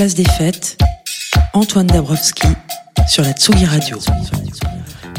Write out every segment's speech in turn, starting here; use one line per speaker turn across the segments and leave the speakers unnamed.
place des fêtes, Antoine Dabrowski sur la Tsugi Radio.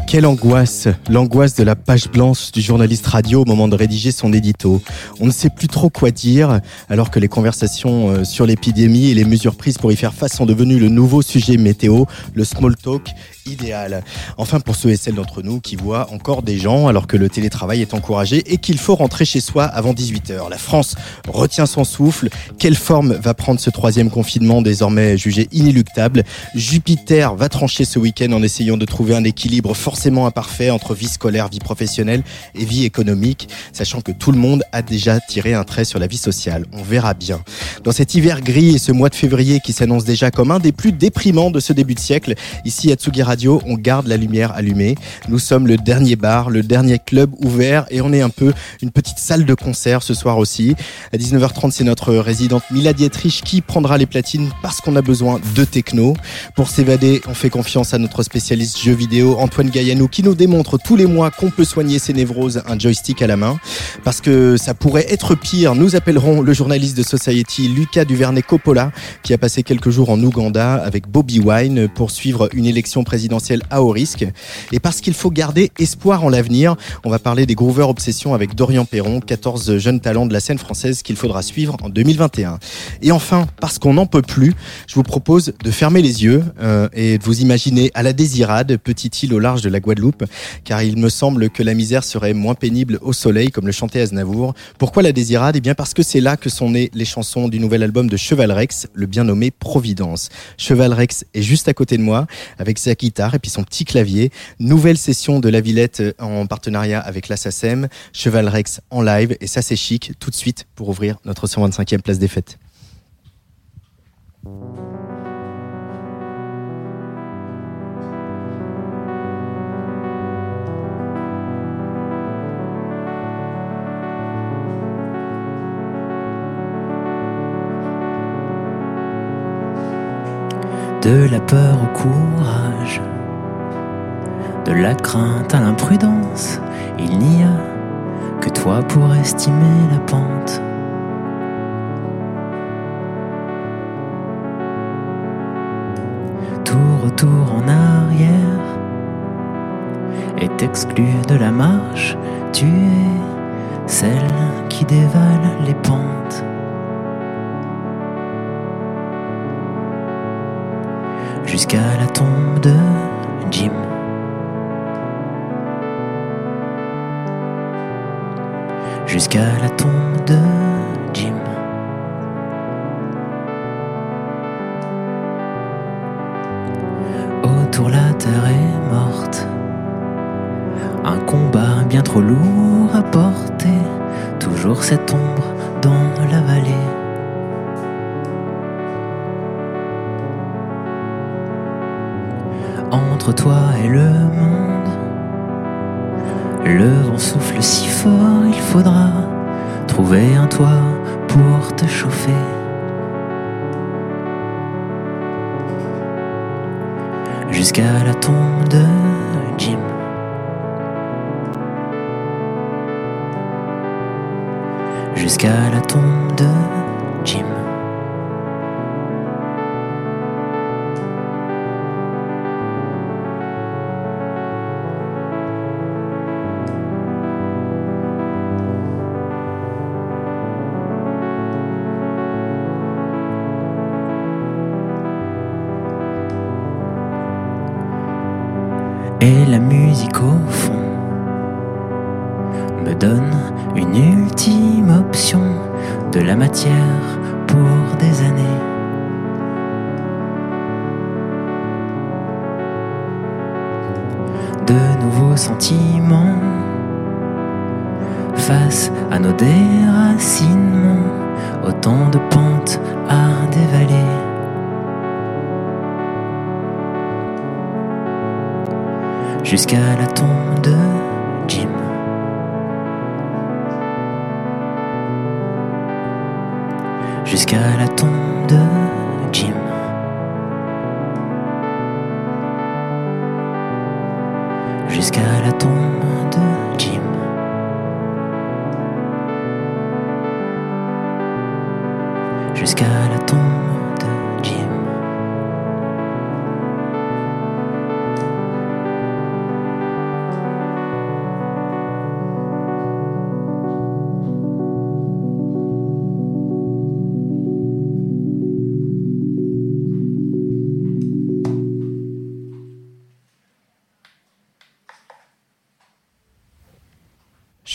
Quelle angoisse, l'angoisse de la page blanche du journaliste radio au moment de rédiger son édito. On ne sait plus trop quoi dire, alors que les conversations euh, sur l'épidémie et les mesures prises pour y faire face sont devenues le nouveau sujet météo, le small talk idéal. Enfin, pour ceux et celles d'entre nous qui voient encore des gens alors que le télétravail est encouragé et qu'il faut rentrer chez soi avant 18h. La France retient son souffle. Quelle forme va prendre ce troisième confinement désormais jugé inéluctable? Jupiter va trancher ce week-end en essayant de trouver un équilibre forcément imparfait entre vie scolaire, vie professionnelle et vie économique, sachant que tout le monde a déjà tiré un trait sur la vie sociale. On verra bien. Dans cet hiver gris et ce mois de février qui s'annonce déjà comme un des plus déprimants de ce début de siècle, ici à Tsugira on garde la lumière allumée. Nous sommes le dernier bar, le dernier club ouvert et on est un peu une petite salle de concert ce soir aussi. À 19h30, c'est notre résidente Mila Dietrich qui prendra les platines parce qu'on a besoin de techno. Pour s'évader, on fait confiance à notre spécialiste jeux vidéo Antoine Gaillanou qui nous démontre tous les mois qu'on peut soigner ses névroses un joystick à la main. Parce que ça pourrait être pire, nous appellerons le journaliste de Society Lucas Duvernay Coppola qui a passé quelques jours en Ouganda avec Bobby Wine pour suivre une élection présidentielle présidentielle à haut risque. Et parce qu'il faut garder espoir en l'avenir, on va parler des Groover Obsession avec Dorian Perron, 14 jeunes talents de la scène française qu'il faudra suivre en 2021. Et enfin, parce qu'on n'en peut plus, je vous propose de fermer les yeux euh, et de vous imaginer à la Désirade, petite île au large de la Guadeloupe, car il me semble que la misère serait moins pénible au soleil, comme le chantait Aznavour. Pourquoi la Désirade? Eh bien parce que c'est là que sont nées les chansons du nouvel album de Cheval Rex, le bien nommé Providence. Cheval Rex est juste à côté de moi, avec et puis son petit clavier. Nouvelle session de la Villette euh, en partenariat avec la SACEM, Cheval Rex en live et ça c'est chic tout de suite pour ouvrir notre 125e place des fêtes.
De la peur au courage, de la crainte à l'imprudence, il n'y a que toi pour estimer la pente. Tout retour en arrière est exclu de la marche, tu es celle qui dévale les pentes. Jusqu'à la tombe de Jim. jusqu'à la tombe de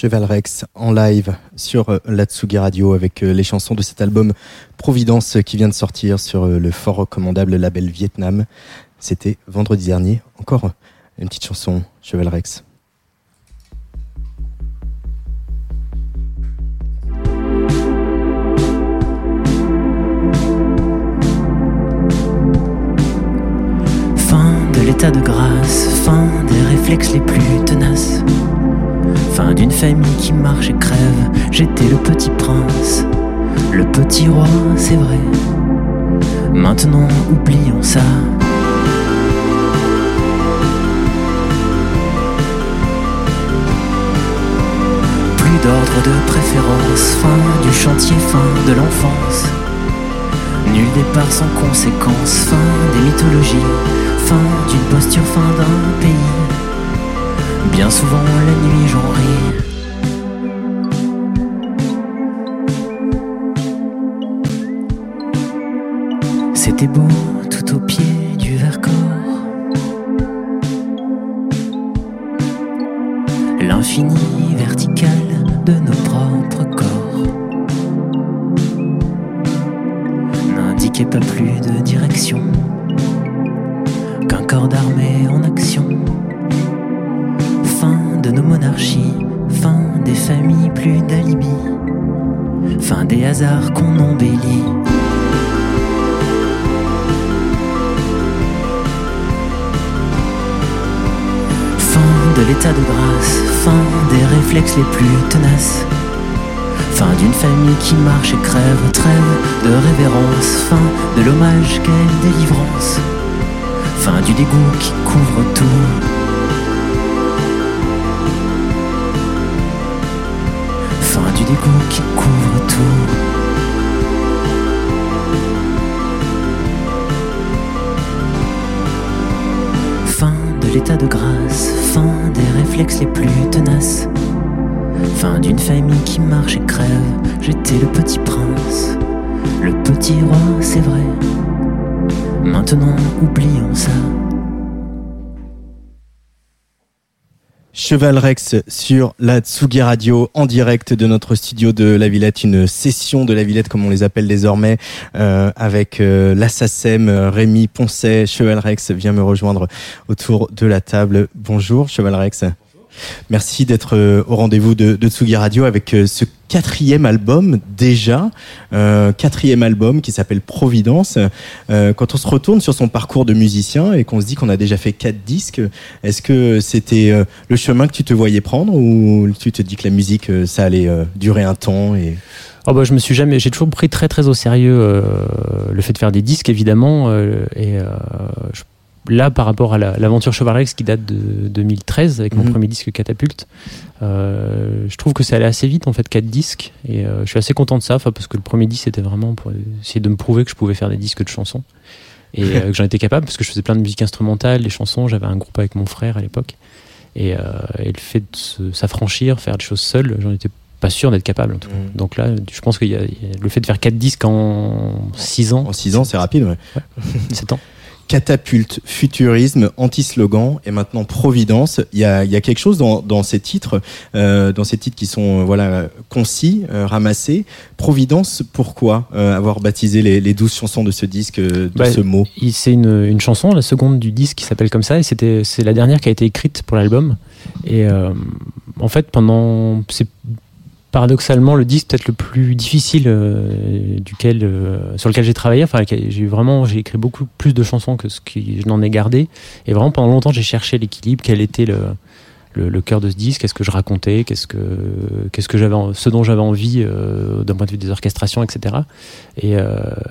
Cheval Rex en live sur euh, la Tsugi Radio avec euh, les chansons de cet album Providence qui vient de sortir sur euh, le fort recommandable label Vietnam. C'était vendredi dernier. Encore une petite chanson, Cheval Rex.
Fin de l'état de grâce, fin des réflexes les plus tenaces. Fin d'une famille qui marche et crève, j'étais le petit prince, le petit roi, c'est vrai. Maintenant, oublions ça. Plus d'ordre de préférence, fin du chantier, fin de l'enfance. Nul départ sans conséquence, fin des mythologies, fin d'une posture, fin d'un pays. Bien souvent la nuit j'en ris. C'était beau tout au pied du Vercors. L'infini vertical de nos propres corps n'indiquait pas plus de direction qu'un corps d'armée en action. De nos monarchies, fin des familles, plus d'alibi, fin des hasards qu'on embellit. Fin de l'état de grâce, fin des réflexes les plus tenaces. Fin d'une famille qui marche et crève, trêve de révérence, fin de l'hommage, quelle délivrance. Fin du dégoût qui couvre tout. Du dégoût qui couvre tout. Fin de l'état de grâce, fin des réflexes les plus tenaces. Fin d'une famille qui marche et crève, j'étais le petit prince, le petit roi, c'est vrai. Maintenant, oublions ça.
Cheval Rex sur la Tsugi Radio en direct de notre studio de la Villette, une session de la Villette comme on les appelle désormais, euh, avec euh, l'Assasem, Rémi Poncet. Cheval Rex vient me rejoindre autour de la table. Bonjour Cheval Rex. Merci d'être euh, au rendez-vous de, de Tsugi Radio avec euh, ce quatrième album déjà, euh, quatrième album qui s'appelle Providence. Quand on se retourne sur son parcours de musicien et qu'on se dit qu'on a déjà fait quatre disques, est-ce que c'était le chemin que tu te voyais prendre ou tu te dis que la musique ça allait durer un temps
Oh bah, je me suis jamais, j'ai toujours pris très très au sérieux le fait de faire des disques évidemment et euh, je- là par rapport à la- l'aventure Chevalex qui date de 2013 avec mon
Mhm.
premier disque Catapulte, euh, je trouve que ça allait assez vite en fait quatre disques et euh, je suis assez content de ça, parce que le premier disque c'était vraiment pour essayer de me prouver que je pouvais faire des disques de chansons et euh, que j'en étais capable parce que je faisais plein de musique instrumentale, des chansons, j'avais un groupe avec mon frère à l'époque et, et le fait de s'affranchir, faire des choses seul, j'en étais pas sûr d'être capable en tout cas.
Mhm.
Donc là, je pense a le fait de faire quatre disques en 6 ans,
en six ans c'est rapide. Ouais.
7 ans.
Catapulte, futurisme, anti-slogan et maintenant Providence. Il y a, il y a quelque chose dans, dans ces titres, euh, dans ces titres qui sont euh, voilà concis, euh, ramassés. Providence, pourquoi euh, avoir baptisé les, les 12 chansons de ce disque de
Bah,
ce mot
C'est une, une chanson, la seconde du disque qui s'appelle comme ça, et c'était c'est la dernière qui a été écrite pour l'album. Et en fait, pendant paradoxalement le disque peut-être le plus difficile euh, duquel euh, sur lequel j'ai travaillé. Enfin, j'ai vraiment j'ai écrit beaucoup plus de chansons que ce que je n'en ai gardé. Et vraiment pendant longtemps j'ai cherché l'équilibre, quel était le cœur de ce disque, qu'est-ce que je racontais, qu'est-ce que qu'est-ce que j'avais, ce dont j'avais envie euh, d'un point de vue des orchestrations, etc. Et,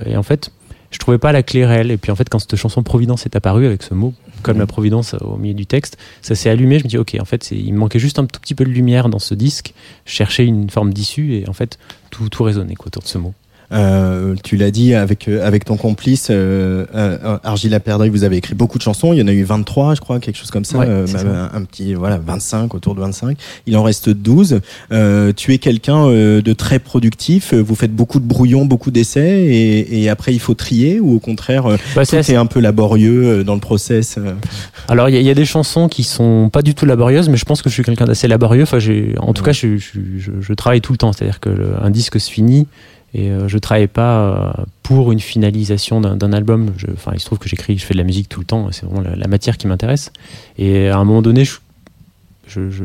et en fait, je trouvais pas la clé réelle. Et puis en fait, quand cette chanson Providence est apparue avec ce mot, comme la Providence au milieu du texte, ça s'est allumé. Je me dis, ok, en fait, il me manquait juste un tout petit peu de lumière dans ce disque. Je cherchais une forme d'issue et en fait, tout, tout résonnait autour de ce mot.
Euh, tu l'as dit avec euh, avec ton complice euh, euh, Argila Perdrix, vous avez écrit beaucoup de chansons. Il y en a eu 23, je crois, quelque chose comme ça.
Ouais,
Euh,
c'est
un, un petit voilà 25 autour de 25. Il en reste 12. Euh, tu es quelqu'un euh, de très productif. Vous faites beaucoup de brouillons, beaucoup d'essais, et, et après il faut trier ou au contraire euh,
Bah, c'est assez-
un peu laborieux euh, dans le process. euh?
Alors il y, y a des chansons qui sont pas du tout laborieuses, mais je pense que je suis quelqu'un d'assez laborieux. Enfin, en tout cas, je, je, je, je travaille tout le temps. C'est-à-dire que le- un disque se finit et euh, je travaille pas euh, pour une finalisation d'un, d'un album. Enfin, il se trouve que j'écris, je fais de la musique tout le temps. C'est vraiment la, la matière qui m'intéresse. Et à un moment donné, je, je, je-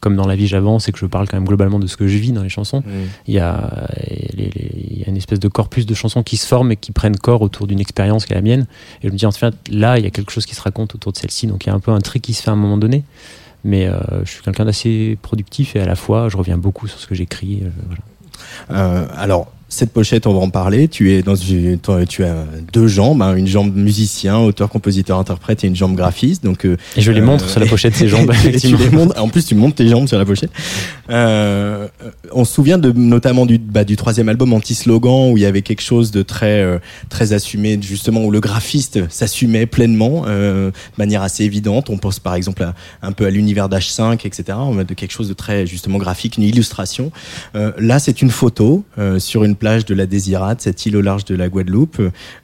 comme dans la vie, j'avance et que je parle quand même globalement de ce que je vis dans les chansons. Il y, a, les- les- il y a une espèce de corpus de chansons qui se forment et qui prennent corps autour d'une expérience qui est la mienne. Et je me dis, en fait, là, il y a quelque chose qui se raconte autour de celle-ci. Donc il y a un peu un tri qui se fait à un moment donné. Mais euh, je suis quelqu'un d'assez productif et à la fois, je reviens beaucoup sur ce que j'écris. euh, voilà.
Euh, alors, cette pochette, on va en parler. Tu es dans une, tu as deux jambes, hein, une jambe musicien, auteur, compositeur, interprète et une jambe graphiste. Donc, euh,
Et je les
Euh,
montre sur la pochette ces jambes.
tu les montres- en plus, tu montes tes jambes sur la pochette. Euh, on se souvient de, notamment du, bah, du troisième album Anti-Slogan où il y avait quelque chose de très, euh, très assumé, justement, où le graphiste s'assumait pleinement, euh, de manière assez évidente. On pense par exemple à, un peu à l'univers d'H5, etc. On a de quelque chose de très, justement, graphique, une illustration. Euh, là, c'est une photo euh, sur une plage de la Désirade, cette île au large de la Guadeloupe.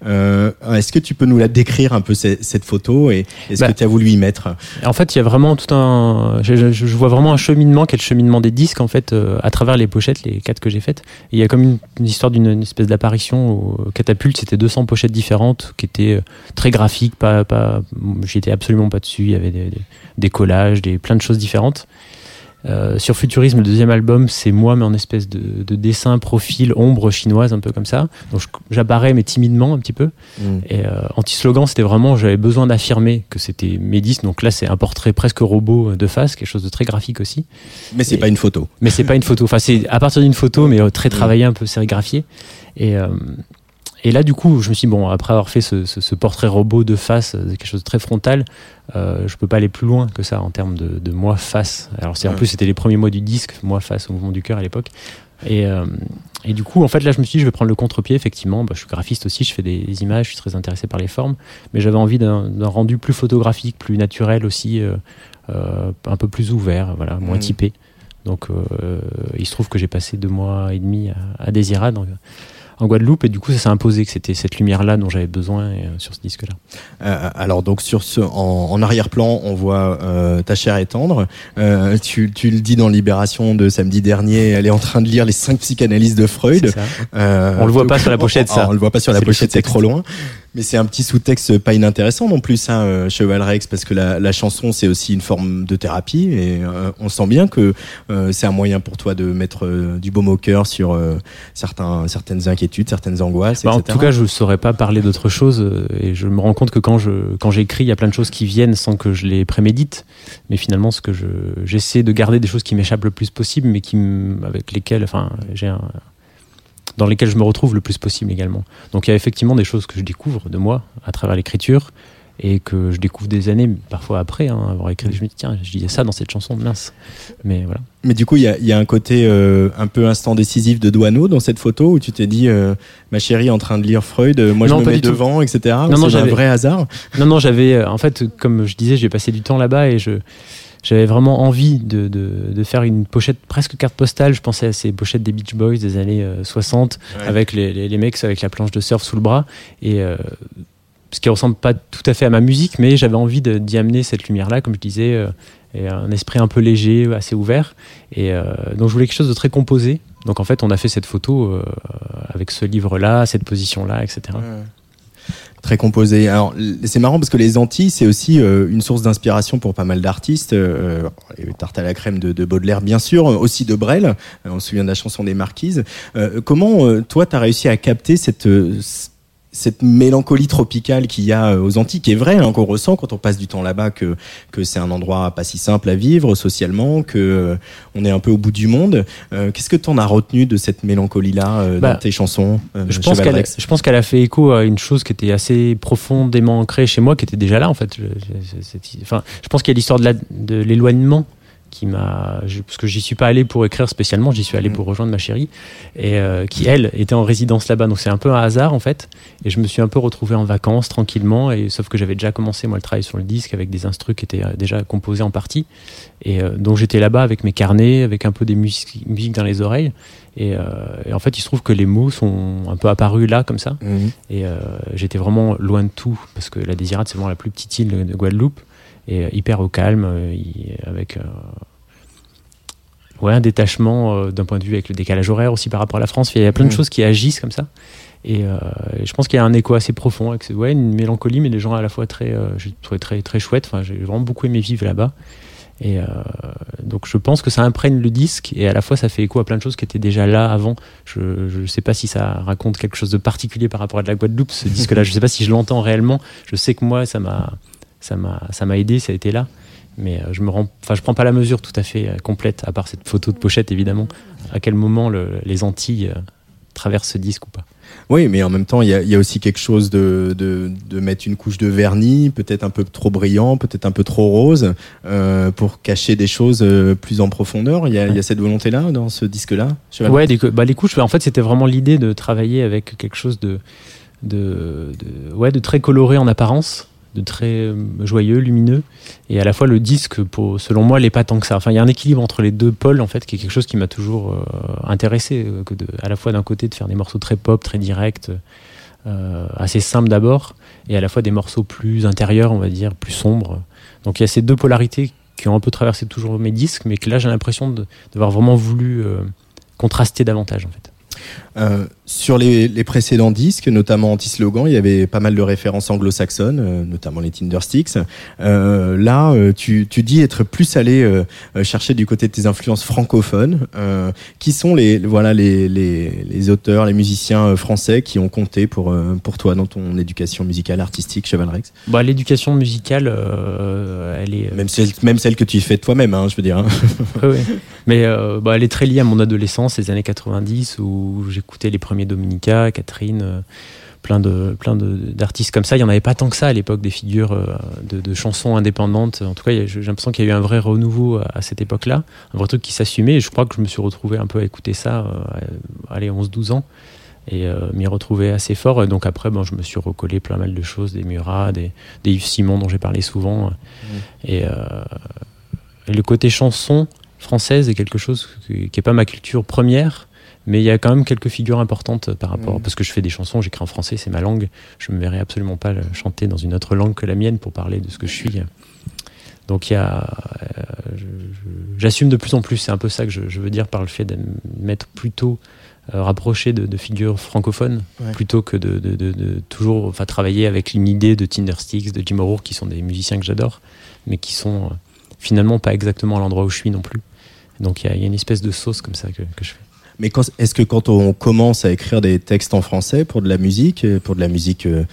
Euh, Est-ce que tu peux nous la décrire un peu, cette, cette photo, et est-ce
Bah,
que tu as voulu y mettre
En fait, il y a vraiment tout un. Je, je- je vois vraiment un cheminement qui est le cheminement des disques, en fait, euh, à travers les pochettes, les quatre que j'ai faites. Il y a comme une, une histoire d'une une espèce d'apparition au Catapulte. C'était 200 pochettes différentes qui étaient euh, très graphiques. Pas, pas, J'étais absolument pas dessus. Il y avait des, des, des collages, des, plein de choses différentes. Euh, sur Futurisme, le deuxième album, c'est moi, mais en espèce de, de dessin, profil, ombre chinoise, un peu comme ça. Donc j'apparais, mais timidement un petit peu.
Mm.
Et euh, anti-slogan, c'était vraiment, j'avais besoin d'affirmer que c'était disques. Donc là, c'est un portrait presque robot de face, quelque chose de très graphique aussi.
Mais c'est
Et-
pas une photo.
Mais c'est pas une photo. Enfin, c'est à partir d'une photo, mais euh, très travaillé, un peu sérigraphié. Et, et là, du coup, je me suis dit, bon, après avoir fait ce, ce- ce portrait robot de face, euh, quelque chose de très frontal, euh, je peux pas aller plus loin que ça en termes de, de moi face. Alors, c'est en
Ouais.
plus, c'était les premiers mots du disque, moi face au mouvement du cœur à l'époque. Et, euh, et du coup, en fait, là, je me suis dit, je vais prendre le contre-pied. Effectivement, bah, je suis graphiste aussi, je fais des images, je suis très intéressé par les formes, mais j'avais envie d'un rendu plus photographique, plus naturel aussi, euh, euh, un peu plus ouvert, voilà, moins
Mhm.
typé. Donc, il se trouve que j'ai passé deux mois et demi à, à Désirade en, Guadeloupe, et du coup, ça s'est imposé que c'était cette lumière-là dont j'avais besoin euh, sur ce disque-là.
Euh, alors donc sur ce, en, en arrière-plan, on voit euh, ta chair est tendre. Euh, tu, tu le dis dans Libération de samedi dernier, elle est en train de lire les cinq psychanalyses de Freud. Euh,
On le voit pas sur la pochette, ça.
On, le voit pas sur la pochette, c'est trop loin. Mais c'est un petit sous-texte pas inintéressant non plus, ça, euh, Cheval Rex, parce que la, la chanson c'est aussi une forme de thérapie et euh, on sent bien que euh, c'est un moyen pour toi de mettre euh, du baume au cœur sur euh, certains, certaines inquiétudes, certaines angoisses,
Bah, en
etc.
tout cas, je ne saurais pas parler d'autre chose et je me rends compte que quand je quand j'écris, il y a plein de choses qui viennent sans que je les prémédite. Mais finalement, ce que je j'essaie de garder des choses qui m'échappent le plus possible, mais qui avec lesquelles, enfin, j'ai un- dans lesquelles je me retrouve le plus possible également. Donc il y a effectivement des choses que je découvre de moi à travers l'écriture et que je découvre des années parfois après hein, avoir écrit. Je me dis tiens, je disais ça dans cette chanson, mince. Mais voilà.
Mais du coup, il y y a un côté euh, un peu instant décisif de Douaneau dans cette photo où tu t'es dit, euh, ma chérie en train de lire Freud, euh, moi
Non,
je me mets
tout.
devant, etc.
Non, non,
c'est un vrai hasard.
Non, non, j'avais. En fait, comme je disais, j'ai passé du temps là-bas et je. J'avais vraiment envie de, de, de faire une pochette presque carte postale. Je pensais à ces pochettes des Beach Boys des années euh, 60
Ouais.
avec les, les, les mecs avec la planche de surf sous le bras. Et euh, ce qui ressemble pas tout à fait à ma musique, mais j'avais envie d'y amener cette lumière-là, comme je disais, euh, et un esprit un peu léger, assez ouvert. Et euh, donc je voulais quelque chose de très composé. Donc en fait, on a fait cette photo euh, avec ce livre-là, cette position-là, etc.
Très composé. Alors, c'est marrant parce que les Antilles, c'est aussi euh, une source d'inspiration pour pas mal d'artistes. Euh, les tartes à la crème de, de Baudelaire, bien sûr, euh, aussi de Brel. Euh, on se souvient de la chanson des Marquises. Comment, toi, tu as réussi à capter cette, cette mélancolie tropicale qu'il y a euh, aux Antilles, qui est vrai, hein, qu'on ressent quand on passe du temps là-bas, que, que c'est un endroit pas si simple à vivre socialement, que euh, on est un peu au bout du monde. Euh, Qu'est-ce que tu en as retenu de cette mélancolie-là euh,
Bah,
dans tes chansons
Je pense, qu'elle,
Rex
je pense qu'elle a fait écho à une chose qui était assez profondément ancrée chez moi, qui était déjà là en fait. Je, je- enfin, je pense qu'il y a l'histoire de l'éloignement qui m'a parce que j'y suis pas allé pour écrire spécialement j'y suis allé
Mm.
pour rejoindre ma chérie et euh, qui elle était en résidence là-bas. Donc c'est un peu un hasard en fait. Et je me suis un peu retrouvé en vacances tranquillement et sauf que j'avais déjà commencé moi le travail sur le disque avec des instrus qui étaient euh, déjà composés en partie. Et euh, donc j'étais là-bas avec mes carnets avec un peu des musiques musiques dans les oreilles. Et, euh, et en fait il se trouve que les mots sont un peu apparus là comme ça.
Mhm.
et j'étais vraiment loin de tout, parce que la Désirade, c'est vraiment la plus petite île de Guadeloupe, et euh, hyper au calme, euh, avec euh, ouais, un détachement d'un point de vue avec le décalage horaire aussi par rapport à la France. Il y a plein de
Mm.
choses qui agissent comme ça. Et, euh, je pense qu'il y a un écho assez profond, avec ouais, une mélancolie, mais les gens à la fois très, euh, j'ai trouvé très, très chouette. Enfin, j'ai vraiment beaucoup aimé vivre là-bas. Et euh, donc je pense que ça imprègne le disque et à la fois ça fait écho à plein de choses qui étaient déjà là avant. Je ne sais pas si ça raconte quelque chose de particulier par rapport à de la Guadeloupe, ce disque-là. Je sais pas si je l'entends réellement. Je sais que moi ça m'a ça m'a ça m'a aidé, ça a été là. Mais euh, je me rends, enfin je prends pas la mesure tout à fait euh, complète, à part cette photo de pochette évidemment. À quel moment le- les Antilles euh, traversent ce disque ou pas.
Oui, mais en même temps, il y a, il y a aussi quelque chose de, de, de mettre une couche de vernis, peut-être un peu trop brillant, peut-être un peu trop rose, euh, pour cacher des choses plus en profondeur. Il y a, il y a cette volonté-là dans ce disque-là
Ouais, cou- bah, les couches, en fait, c'était vraiment l'idée de travailler avec quelque chose de, de, de- ouais, de très coloré en apparence, de très euh, joyeux, lumineux. Et à la fois, le disque, pour, selon moi, l'est pas tant que ça. Enfin, il y a un équilibre entre les deux pôles, en fait, qui est quelque chose qui m'a toujours euh, intéressé. euh, Que de, à la fois, d'un côté, de faire des morceaux très pop, très directs, euh, assez simples d'abord, et à la fois des morceaux plus intérieurs, on va dire, plus sombres. Donc, il y a ces deux polarités qui ont un peu traversé toujours mes disques, mais que là, j'ai l'impression d'avoir vraiment voulu euh, contraster davantage, en fait.
Euh, sur les, les précédents disques, notamment Anti-Slogan, il y avait pas mal de références anglo-saxonnes, euh, notamment les Tindersticks. Euh, là, euh, tu, tu dis être plus allé chercher du côté de tes influences francophones. Qui sont les voilà les, les, les auteurs, les musiciens français qui ont compté pour pour toi dans ton éducation musicale, artistique, Cheval Rex?
Bah, L'éducation musicale, elle est.
Même celle, même celle que tu fais toi-même, hein, je veux dire. hein.
Ouais. Mais euh, bah, elle est très liée à mon adolescence, les années 90, où j'écoutais les premiers Dominica, Catherine, euh, plein de plein de- d'artistes comme ça. Il y en avait pas tant que ça à l'époque des figures euh, de, de chansons indépendantes. En tout cas, j'ai l'impression qu'il y a eu un vrai renouveau à, à cette époque-là, un vrai truc qui s'assumait. Et je crois que je me suis retrouvé un peu à écouter ça, allez, 11-12 ans, et euh, m'y retrouver assez fort. Et donc après, bon, je me suis recollé plein mal de choses, des Murat, des, des Yves Simon dont j'ai parlé souvent. Et, euh, et le côté chanson française est quelque chose qui n'est pas ma culture première, mais il y a quand même quelques figures importantes par rapport.
Mhm.
Parce que je fais des chansons, j'écris en français, c'est ma langue. Je ne me verrais absolument pas chanter dans une autre langue que la mienne pour parler de ce que je suis. Donc il y a. euh, J'assume de plus en plus, c'est un peu ça que je, je veux dire par le fait de m'être plutôt euh, rapproché de, de figures francophones
Ouais.
plutôt que de, de- de- de toujours enfin, travailler avec une idée de Tindersticks, de Jim O'Rourke, qui sont des musiciens que j'adore, mais qui sont euh, finalement pas exactement à l'endroit où je suis non plus. Donc il y, a- il y a une espèce de sauce comme ça que, que je fais.
Mais est-ce que quand on commence à écrire des textes en français pour de la musique, euh, pour de la musique euh,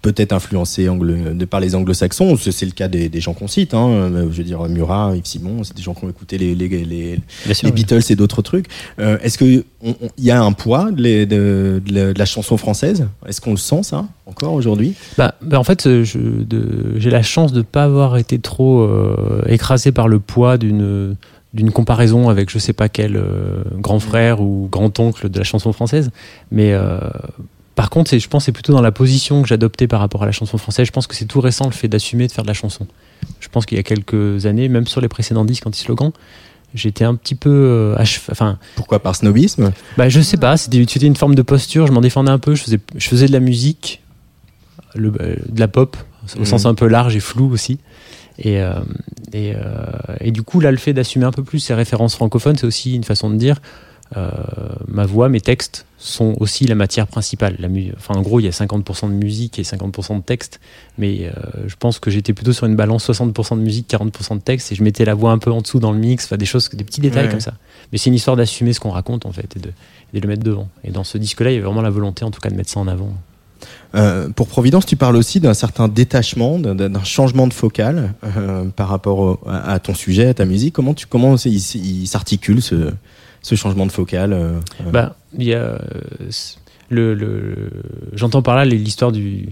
peut-être influencée anglo- de par les anglo-saxons, c'est le cas des, des gens qu'on cite, hein, euh, je veux dire Murat, Yves Simon, c'est des gens qui ont écouté les, les, les,
Bien sûr,
les
oui.
Beatles et d'autres trucs. Euh, Est-ce qu'il y a un poids de, les- de- de la, de la chanson française? Est-ce qu'on le sent ça encore aujourd'hui?
Bah, bah, en fait, j'ai la chance de ne pas avoir été trop euh, écrasé par le poids d'une d'une comparaison avec je sais pas quel euh, grand frère ou grand oncle de la chanson française. Mais euh, par contre, je pense que c'est plutôt dans la position que j'adoptais par rapport à la chanson française. Je pense que c'est tout récent le fait d'assumer de faire de la chanson. Je pense qu'il y a quelques années, même sur les précédents disques anti-slogan, j'étais un petit peu euh, enfin
Pourquoi? Par snobisme?
bah, je sais pas, c'était une forme de posture, je m'en défendais un peu, je faisais, je faisais de la musique, le, de la pop, au
Mhm.
sens un peu large et flou aussi. Et, euh, et, euh, et du coup, là, le fait d'assumer un peu plus ces références francophones, c'est aussi une façon de dire euh, ma voix, mes textes sont aussi la matière principale. La enfin, en gros, il y a 50% de musique et 50% de texte, mais euh, je pense que j'étais plutôt sur une balance 60% de musique, 40% de texte, et je mettais la voix un peu en dessous dans le mix, enfin, des choses, des petits détails
Ouais.
comme ça. Mais c'est une histoire d'assumer ce qu'on raconte en fait et de, et de le mettre devant. Et dans ce disque-là, il y avait vraiment la volonté, en tout cas, de mettre ça en avant.
Euh, pour Providence, tu parles aussi d'un certain détachement, d'un- changement de focal euh, par rapport au- à, ton sujet, à ta musique. Comment tu comment il, s'articule ce, ce changement de focal euh, euh,
Bah, il y a euh, le, le- j'entends par là l'histoire du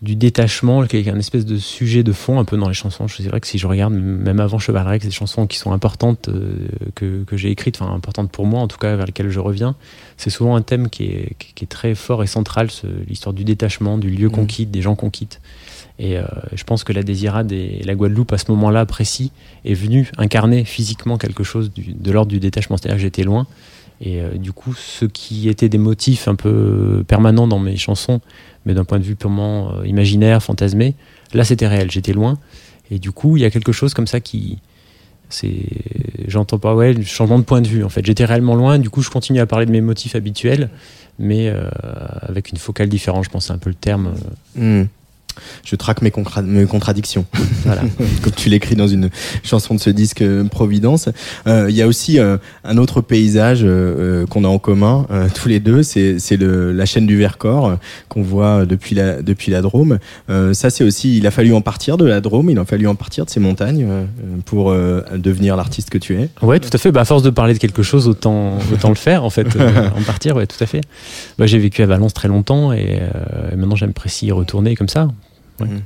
du détachement, qui est un espèce de sujet de fond un peu dans les chansons. C'est vrai que si je regarde, même avant Cheval Rex, des chansons qui sont importantes, euh, que, que j'ai écrites, enfin importantes pour moi en tout cas, vers lesquelles je reviens, c'est souvent un thème qui est, qui est, très fort et central, l'histoire du détachement, du lieu qu'on mmh. quitte, des gens qu'on quitte. Et euh, je pense que la Désirade et la Guadeloupe, à ce moment-là précis, est venue incarner physiquement quelque chose de l'ordre du détachement. C'est-à-dire que j'étais loin. Et euh, du coup, ce qui étaient des motifs un peu permanents dans mes chansons, mais d'un point de vue purement euh, imaginaire, fantasmé, là c'était réel, j'étais loin. Et du coup, il y a quelque chose comme ça qui. c'est J'entends pas, ouais, changement de point de vue en fait. J'étais réellement loin, du coup, je continue à parler de mes motifs habituels, mais avec une focale différente, je pense, c'est un peu le terme.
Hmm je traque mes, contradictions. voilà, comme tu l'écris dans une chanson de ce disque euh, Providence. Euh, il y a aussi euh, un autre paysage qu'on a en commun tous les deux, c'est la chaîne du Vercors qu'on voit depuis la depuis la Drôme. ça, c'est aussi, il a fallu en partir de la Drôme, il a fallu en partir de ces montagnes pour devenir l'artiste que tu es.
Ouais, tout à fait. Bah, à force de parler de quelque chose, autant autant le faire en fait, en partir. Ouais, tout à fait. J'ai vécu à Valence très longtemps et, maintenant j'apprécie y retourner comme ça.
Mhm.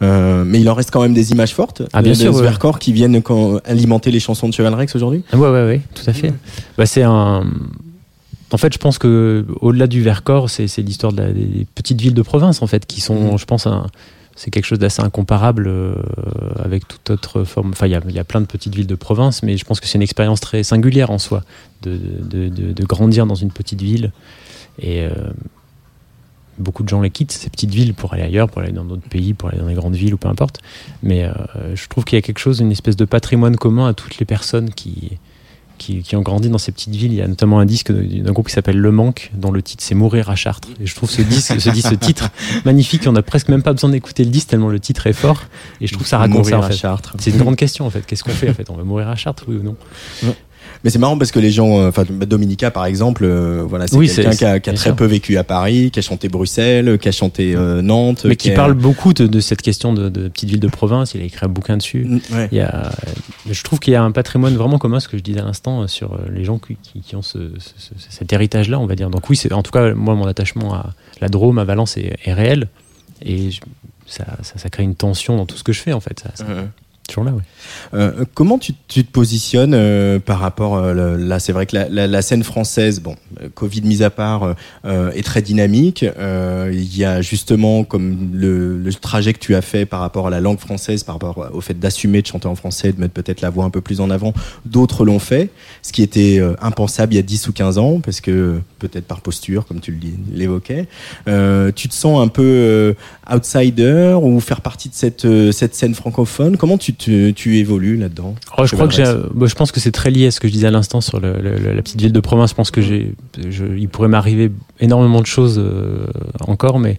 Euh, mais il en reste quand même des images fortes
ah, bien sûr,
Vercors qui viennent alimenter les chansons de Cheval Rex aujourd'hui.
Ah, ouais, ouais, ouais, tout à fait. Bah, c'est un. En fait, je pense que au-delà du Vercors, c'est l'histoire de des petites villes de province en fait qui sont, mhm. je pense, c'est quelque chose d'assez incomparable euh, avec toute autre forme. Enfin, il y, a, plein de petites villes de province, mais je pense que c'est une expérience très singulière en soi de, de, grandir dans une petite ville. Et euh, beaucoup de gens les quittent, ces petites villes, pour aller ailleurs, pour aller dans d'autres pays, pour aller dans les grandes villes ou peu importe. Mais euh, je trouve qu'il y a quelque chose, une espèce de patrimoine commun à toutes les personnes qui, qui, ont grandi dans ces petites villes. Il y a notamment un disque d'un groupe qui s'appelle Le Manque, dont le titre c'est Mourir à Chartres. Et je trouve ce disque, ce, disque, ce titre magnifique. On n'a presque même pas besoin d'écouter le disque tellement le titre est fort. Et je trouve ça raconte ça en fait. C'est une grande question en fait. Qu'est-ce qu'on fait en fait? On va mourir à Chartres, oui ou non?
Mais c'est marrant parce que les gens, euh, enfin Dominica par exemple, euh, voilà, c'est quelqu'un qui a, qui a très peu vécu à Paris, qui a chanté Bruxelles, qui a chanté euh, Nantes,
mais qui, parle beaucoup de, de, cette question de, de petite ville de province. Il a écrit un bouquin dessus. Mm, il y a, je trouve qu'il y a un patrimoine vraiment commun, ce que je disais à l'instant, sur les gens qui, qui ont ce, cet héritage-là, on va dire. Donc oui, en tout cas moi mon attachement à la Drôme, à Valence est, est réel et ça, ça, ça, crée une tension dans tout ce que je fais en fait. Ça,
Euh, comment tu, te positionnes euh, par rapport euh, là C'est vrai que la, scène française, bon, euh, Covid mis à part, est très dynamique. Il y a justement comme le, le, trajet que tu as fait par rapport à la langue française, par rapport au fait d'assumer de chanter en français, de mettre peut-être la voix un peu plus en avant. D'autres l'ont fait, ce qui était impensable il y a 10 ou 15 ans, parce que peut-être par posture, comme tu l'évoquais. tu te sens un peu outsider ou faire partie de cette, cette scène francophone? Comment tu tu, évolues là-dedans
oh, Je crois que bah, je pense que c'est très lié à ce que je disais à l'instant sur la petite ville de province. Je pense que j'ai, il pourrait m'arriver énormément de choses euh, encore, mais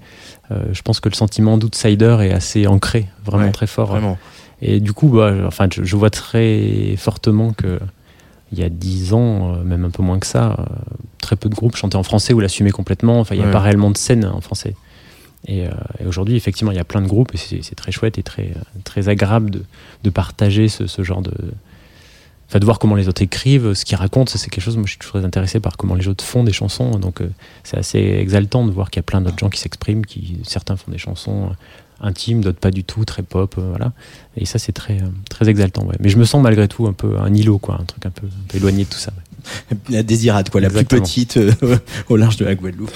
euh, je pense que le sentiment d'outsider est assez ancré, vraiment très fort.
Vraiment.
Et du coup, bah, enfin, je, vois très fortement que il y a dix ans, euh, même un peu moins que ça, très peu de groupes chantaient en français ou l'assumaient complètement. Enfin, il n'y a pas réellement de scène en français. Euh, et, aujourd'hui, effectivement, il y a plein de groupes et c'est très chouette et très, très agréable de, de partager ce, ce, genre de. Enfin, de voir comment les autres écrivent, ce qu'ils racontent, c'est quelque chose. Moi, je suis toujours très intéressé par comment les autres font des chansons. Donc, euh, c'est assez exaltant de voir qu'il y a plein d'autres gens qui s'expriment, qui certains font des chansons intimes, d'autres pas du tout, très pop, euh, voilà. Et ça, c'est très, très exaltant. Ouais. Mais je me sens malgré tout un peu un îlot, quoi, un truc un peu, un peu éloigné de tout ça.
La désirade, quoi, la plus petite au large de la Guadeloupe.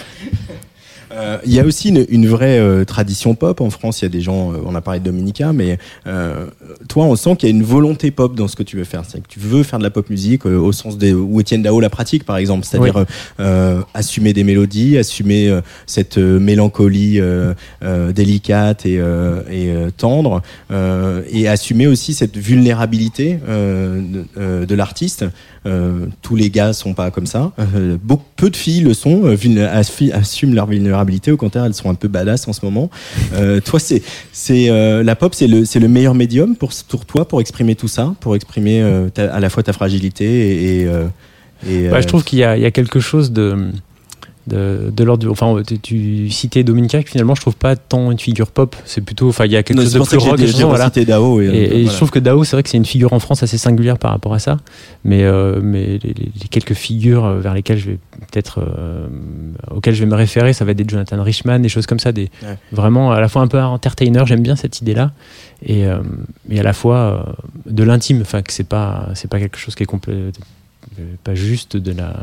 Euh, il y a aussi une, vraie euh, tradition pop en France. Il y a des gens, euh, on a parlé de Dominica, mais toi, on sent qu'il y a une volonté pop dans ce que tu veux faire. C'est que tu veux faire de la pop musique au sens des où Étienne Dao la pratique, par exemple, c'est-à-dire assumer des mélodies, assumer cette mélancolie délicate et, et tendre, et assumer aussi cette vulnérabilité de, de l'artiste. Tous les gars sont pas comme ça. Beaucoup, peu de filles le sont, assument leur vulnérabilité. Au contraire, elles sont un peu badass en ce moment. toi, c'est, c'est la pop, c'est le, c'est le meilleur médium pour, pour toi pour exprimer tout ça, pour exprimer à la fois ta fragilité et. et,
et bah, je trouve qu'il y a, il y a quelque chose de de, de l'ordre. Enfin, tu, tu citais Dominica, qui finalement, je trouve pas tant une figure pop. C'est plutôt. Enfin, il y a quelque
Non,
chose de plus
que
rock. chanson, voilà.
Dao. Et,
Et,
euh,
et
voilà.
je trouve que Dao, c'est vrai que c'est une figure en France assez singulière par rapport à ça. Mais, euh, mais les, quelques figures euh, vers lesquelles je vais peut-être. euh, auxquelles je vais me référer, ça va être des Jonathan Richman, des choses comme ça. Des,
Ouais.
Vraiment, à la fois un peu entertainer, j'aime bien cette idée-là. Et, euh, et à la fois de l'intime. Enfin, que c'est pas, c'est pas quelque chose qui est complet, pas juste de la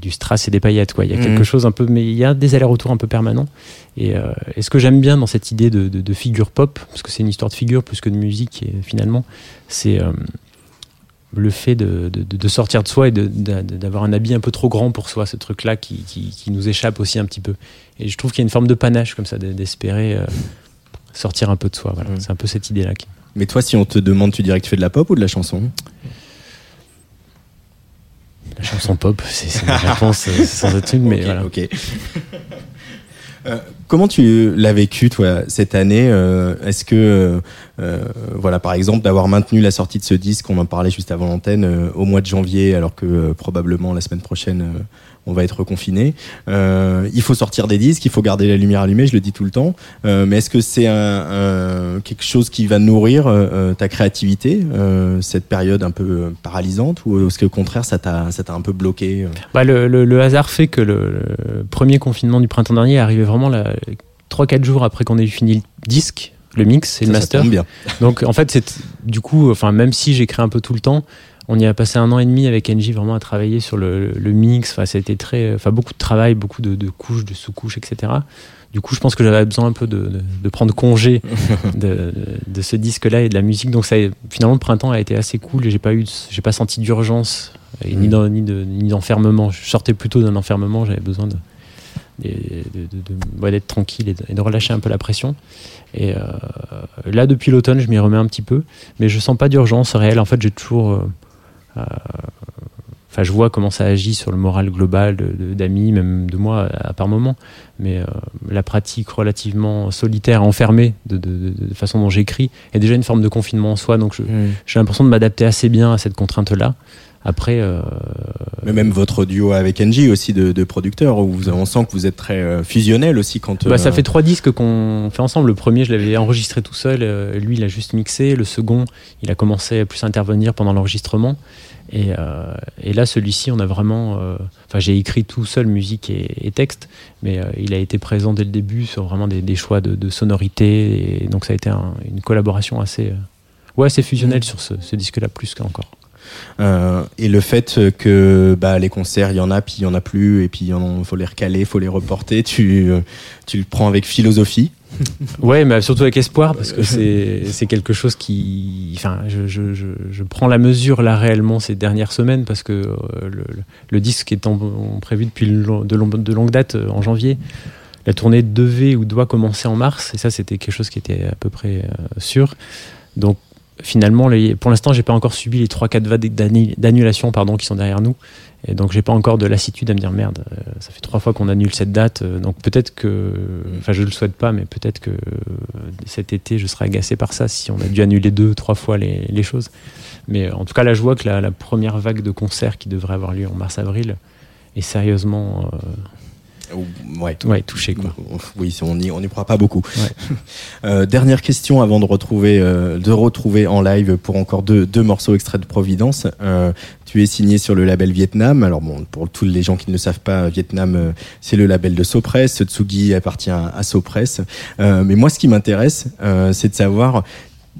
du strass et des paillettes quoi il y a
Mhm.
quelque chose un peu mais il y a des allers-retours un peu permanents et, euh, et ce que j'aime bien dans cette idée de, de- de figure pop parce que c'est une histoire de figure plus que de musique et finalement c'est euh, le fait de, de- de sortir de soi et d'avoir un habit un peu trop grand pour soi ce truc là qui, qui- qui nous échappe aussi un petit peu et je trouve qu'il y a une forme de panache comme ça de- d'espérer euh, sortir un peu de soi voilà.
Mhm.
c'est un peu cette idée là qui...
Mais toi, si on te demande, tu dirais que tu fais de la pop ou de la chanson?
La chanson pop c'est ma réponse euh, sans être une mais voilà
ok. Euh, comment tu l'as vécu, toi, cette année euh, Est-ce que, voilà, par exemple, d'avoir maintenu la sortie de ce disque, on en parlait juste avant l'antenne, euh, au mois de janvier, alors que euh, probablement la semaine prochaine, euh, on va être confiné. Euh, il faut sortir des disques, il faut garder la lumière allumée, je le dis tout le temps. Euh, mais est-ce que c'est quelque chose qui va nourrir euh, euh, ta créativité, euh, cette période un peu euh, paralysante, ou est-ce qu'au contraire, ça t'a ça t'a un peu bloqué euh?
Bah, le, le- le hasard fait que le, le premier confinement du printemps dernier est arrivé vraiment la- 3-4 jours après qu'on ait fini le disque, le mix et le
ça
master.
tombe bien.
Donc en fait, c'est du coup, enfin même si j'écris un peu tout le temps, on y a passé un an et demi avec NJ vraiment à travailler sur le, le mix. Enfin, ça a été très, enfin beaucoup de travail, beaucoup de, de couches, de sous-couches, etc. Du coup, je pense que j'avais besoin un peu de, de- de prendre congé de, de ce disque-là et de la musique. Donc ça, finalement, le printemps a été assez cool et j'ai pas eu, j'ai pas senti d'urgence ni
Mm.
ni de- ni d'enfermement. Je sortais plutôt d'un enfermement. J'avais besoin de- ouais, d'être tranquille et de, et de relâcher un peu la pression. Et euh, là, depuis l'automne, je m'y remets un petit peu, mais je sens pas d'urgence réelle. En fait, j'ai toujours. euh, euh, Enfin, je vois comment ça agit sur le moral global d'amis, même de moi à, à par moment. Mais euh, la pratique relativement solitaire, enfermée, de, de, de- de façon dont j'écris, est déjà une forme de confinement en soi. Donc, j'ai l'impression de m'adapter assez bien à cette contrainte-là. Après, euh,
Mais même votre duo avec Angie aussi de, de producteurs, où vous- on sent que vous êtes très euh, fusionnel aussi quand.
Bah, ça
euh,
fait trois disques qu'on fait ensemble. Le premier, je l'avais enregistré tout seul. lui, il a juste mixé. Le second, il a commencé à plus intervenir pendant l'enregistrement. Et, euh, et là, celui-ci, on a vraiment. euh, Enfin, j'ai écrit tout seul musique et, et texte, mais euh, il a été présent dès le début sur vraiment des, des choix de, de sonorité. Et donc, ça a été un- une collaboration assez. ouais, assez fusionnelle sur ce, ce disque-là, plus qu'encore.
Euh, et le fait que bah, les concerts, il y en a, puis il y en a plus, et puis il faut les recaler, il faut les reporter, tu, le prends avec philosophie.
Ouais, mais surtout avec espoir, parce que c'est quelque chose qui. Enfin, je, prends la mesure là réellement ces dernières semaines, parce que euh, le, le- disque étant prévu depuis de, long- de longue date euh, en janvier, la tournée devait ou doit commencer en mars, et ça c'était quelque chose qui était à peu près sûr. Donc finalement, pour l'instant, j'ai pas encore subi les 3-4 vagues d'annu- d'annulation pardon, qui sont derrière nous. Et donc j'ai pas encore de lassitude à me dire merde, euh, ça fait trois fois qu'on annule cette date, euh, donc peut-être que, enfin je le souhaite pas, mais peut-être que euh, cet été je serai agacé par ça si on a dû annuler deux, trois fois les, choses. Mais en tout cas là je vois que la, première vague de concerts qui devrait avoir lieu en mars-avril est sérieusement
Ouais.
ouais, touchée quoi.
Oui, on n'y on y croit pas beaucoup.
Ouais.
Euh, dernière question avant de retrouver, euh, de retrouver en live pour encore deux, deux morceaux extraits de Providence. Euh, tu es signé sur le label Vietnam. Alors bon, pour tous les gens qui ne le savent pas, Vietnam, c'est le label de Sopress. Tsugi appartient à, Sopress. Mais moi, ce qui m'intéresse, c'est de savoir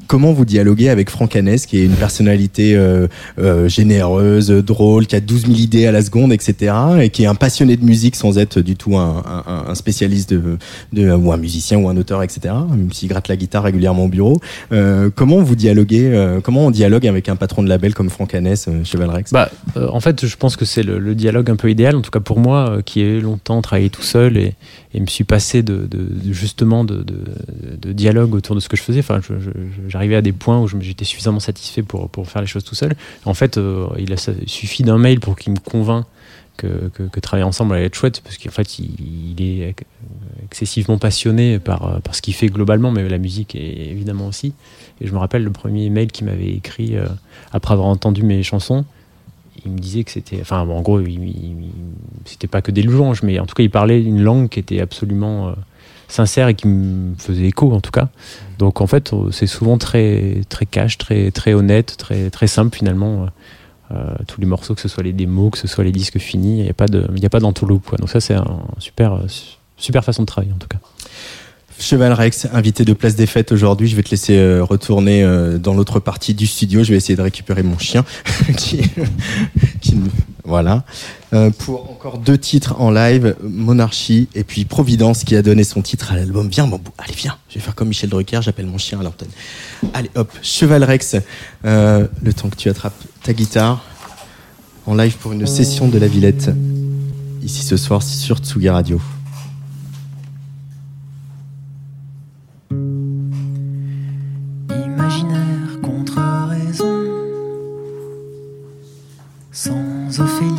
comment vous dialoguez avec Franck Hanès, qui est une personnalité euh, euh, généreuse, drôle, qui a 12 000 idées à la seconde, etc., et qui est un passionné de musique sans être du tout un, spécialiste de, ou un musicien ou un auteur, etc., même s'il gratte la guitare régulièrement au bureau. Euh, comment vous dialoguez, comment on dialogue avec un patron de label comme Franck Hanès, chez Valrex?
Bah, en fait, je pense que c'est le, dialogue un peu idéal, en tout cas pour moi, qui ai longtemps travaillé tout seul et, me suis passé de, justement de, dialogue autour de ce que je faisais. Enfin, je- j'arrivais à des points où j'étais suffisamment satisfait pour, pour faire les choses tout seul. En fait, euh, il a ça- il suffit d'un mail pour qu'il me convainc que, travailler ensemble allait être chouette, parce qu'en fait, il, est excessivement passionné par, par ce qu'il fait globalement, mais la musique évidemment aussi. Et je me rappelle le premier mail qu'il m'avait écrit euh, après avoir entendu mes chansons il me disait que c'était. Enfin, en gros, c'était pas que des louanges, mais en tout cas, il parlait une langue qui était absolument sincère et qui me faisait écho, en tout cas. Donc, en fait, c'est souvent très, très cash, très, très honnête, très, très simple, finalement. tous les morceaux, que ce soit les démos, que ce soit les disques finis, il n'y a pas de, il a pas d'entourloupe. Donc ça, c'est un super, super façon de travailler en tout cas.
Cheval Rex, invité de Place des Fêtes aujourd'hui. Je vais te laisser euh, retourner euh, dans l'autre partie du studio. Je vais essayer de récupérer mon chien. qui, voilà. Euh, pour encore deux titres en live, Monarchie et puis Providence qui a donné son titre à l'album. Viens, bon, allez, viens. Je vais faire comme Michel Drucker, j'appelle mon chien à l'antenne. Allez, hop, Cheval Rex. le temps que tu attrapes ta guitare en live pour une session de la Villette. Ici ce soir sur Tsugi Radio. esquizofrenia.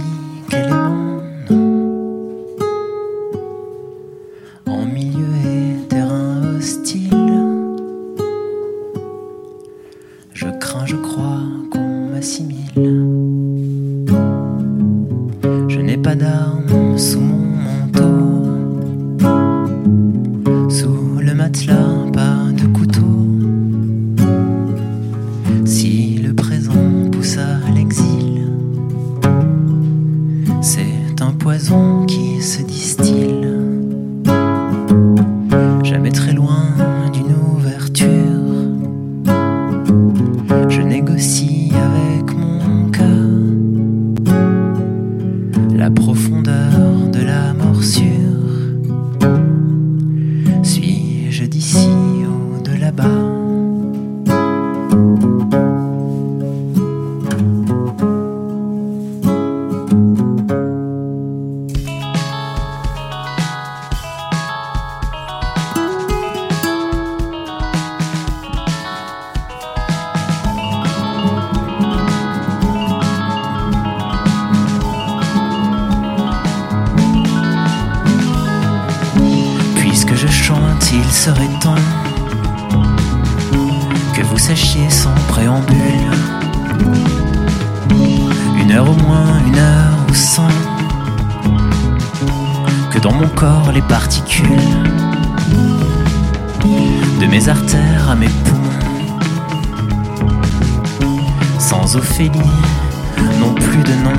Non plus de
nom.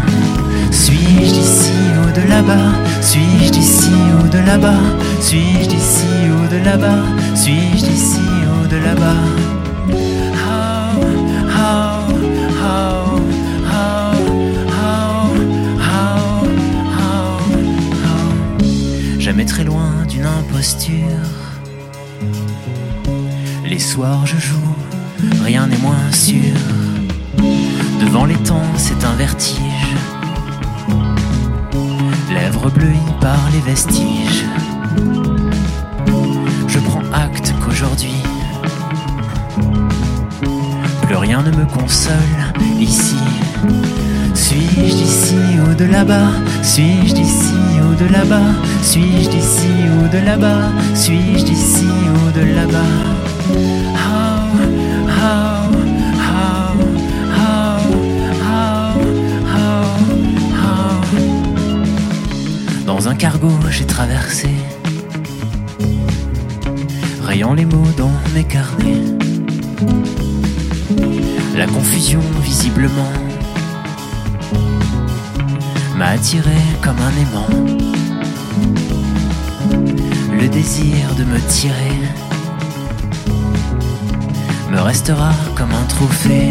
Suis-je d'ici ou de là-bas? Suis-je d'ici ou de là-bas? Suis-je d'ici ou de là-bas? Suis-je d'ici ou de là-bas? Jamais très loin d'une imposture. Les soirs je joue, rien n'est moins sûr. Devant temps, c'est un vertige. Lèvres bleuies par les vestiges. Je prends acte qu'aujourd'hui, plus rien ne me console ici. Suis-je d'ici ou de là-bas? Suis-je d'ici ou de là-bas? Suis-je d'ici ou de là-bas? Suis-je d'ici ou de là-bas? Ah, Dans un cargo, j'ai traversé, rayant les mots dans mes carnets. La confusion, visiblement, m'a attiré comme un aimant. Le désir de me tirer me restera comme un trophée.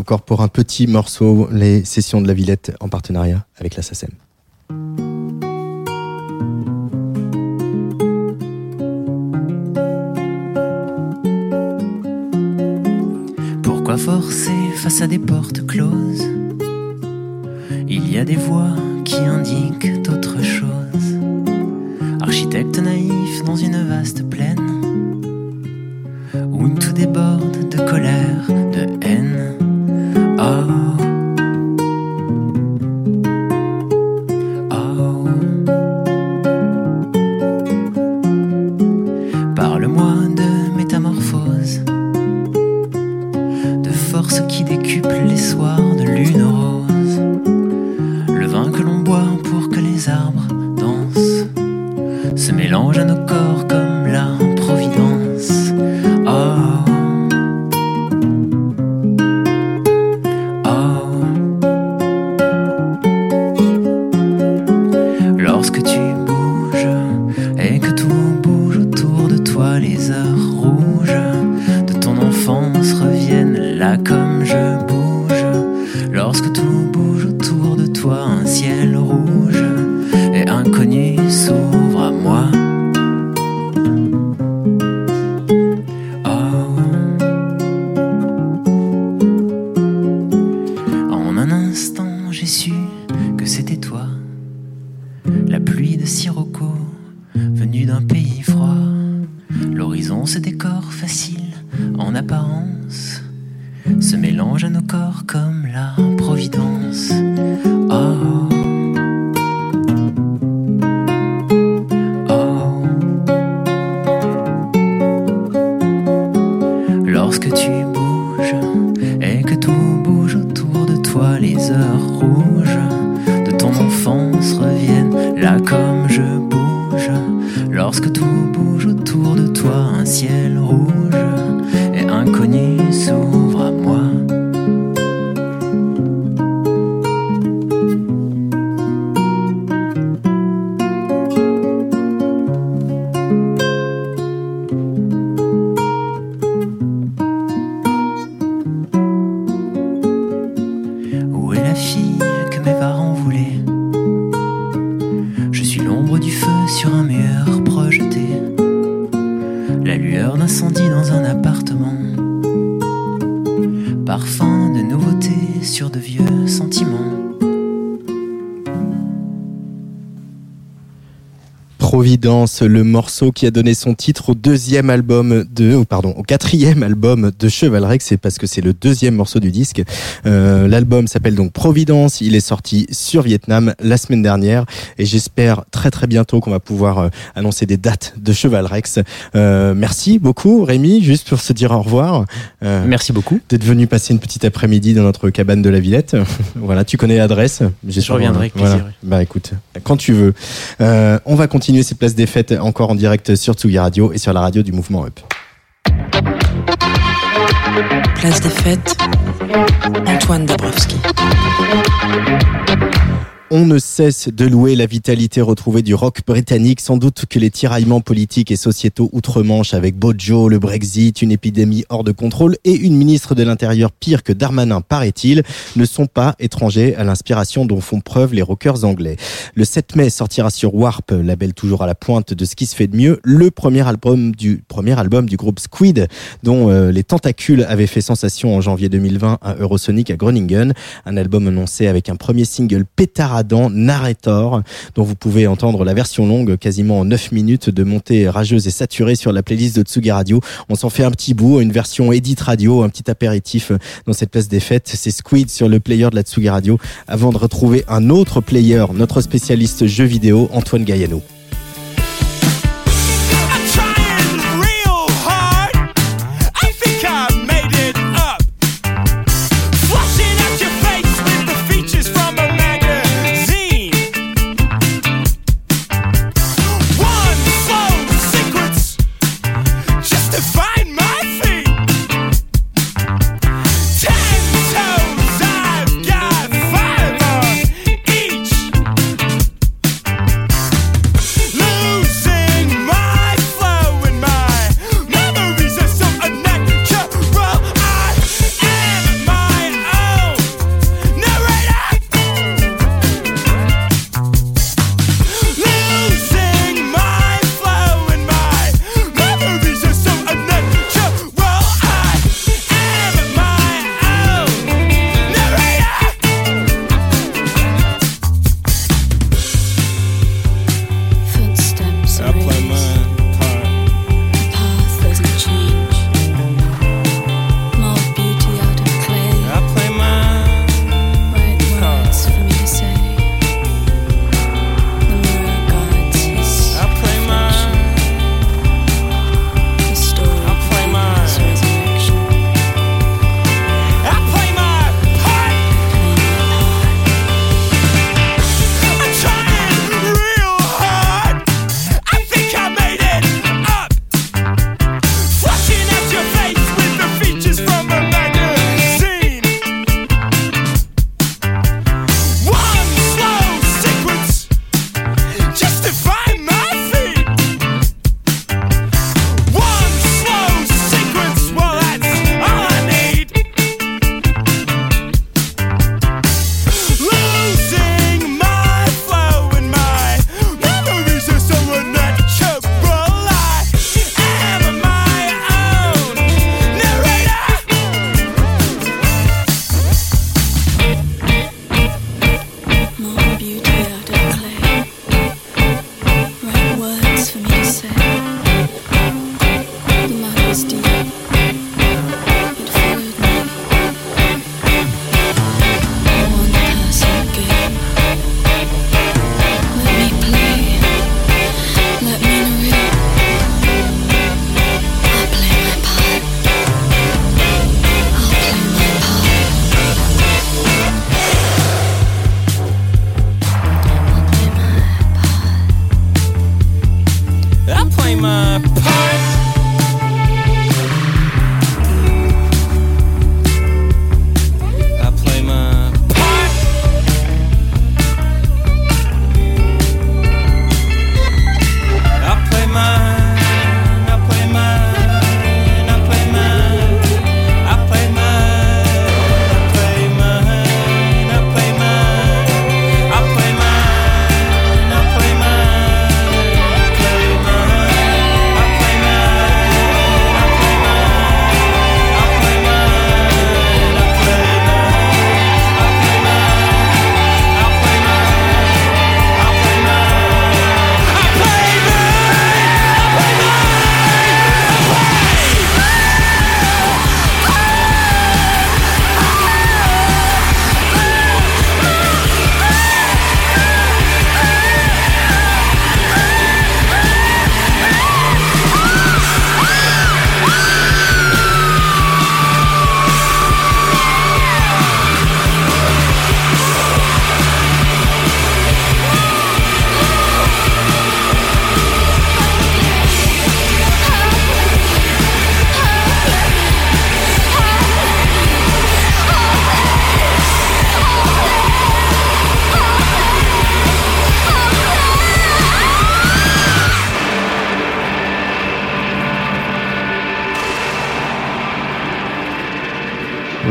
Encore pour un petit morceau, les sessions de la Villette en partenariat avec la SACEM. Pourquoi forcer face à des portes closes? Il y a des voix qui indiquent autre chose. Architecte naïf dans une vaste plaine, où tout déborde de colère, de haine.
Oh. Le morceau qui a donné son titre au deuxième album de, oh, pardon, au quatrième album de Chevalrex, c'est parce que c'est le deuxième morceau du disque. Euh, L'album s'appelle donc Providence, il est sorti sur Vietnam la semaine dernière et j'espère très très bientôt qu'on va pouvoir euh, annoncer des dates de Chevalrex. Euh, merci beaucoup Rémi, juste pour se dire au revoir. Euh,
Merci beaucoup.
D'être venu passer une petite après-midi dans notre cabane de la Villette. voilà, tu connais l'adresse.
Je reviendrai avec
Voilà.
plaisir.
Bah écoute, quand tu veux. On va continuer ces places des fêtes encore en direct sur Tsugi Radio et sur la radio du mouvement Up.
Place des fêtes, Antoine Dabrowski.
On ne cesse de louer la vitalité retrouvée du rock britannique. Sans doute que les tiraillements politiques et sociétaux outre-Manche avec Bojo, le Brexit, une épidémie hors de contrôle et une ministre de l'Intérieur pire que Darmanin, paraît-il, ne sont pas étrangers à l'inspiration dont font preuve les rockers anglais. Le 7 mai sortira sur Warp, label toujours à la pointe de ce qui se fait de mieux, le premier album du, premier album du groupe Squid, dont euh, les tentacules avaient fait sensation en janvier 2020 à Eurosonic à Groningen. Un album annoncé avec un premier single pétaradant, Narrator, dont vous pouvez entendre la version longue, quasiment en 9 minutes de montée rageuse et saturée sur la playlist de Tsugi Radio. On s'en fait un petit bout, une version edit radio, un petit apéritif dans cette place des fêtes. C'est Squid sur le player de la Tsugi Radio avant de retrouver un autre player, notre spécialiste jeux vidéo, Antoine Gaiano.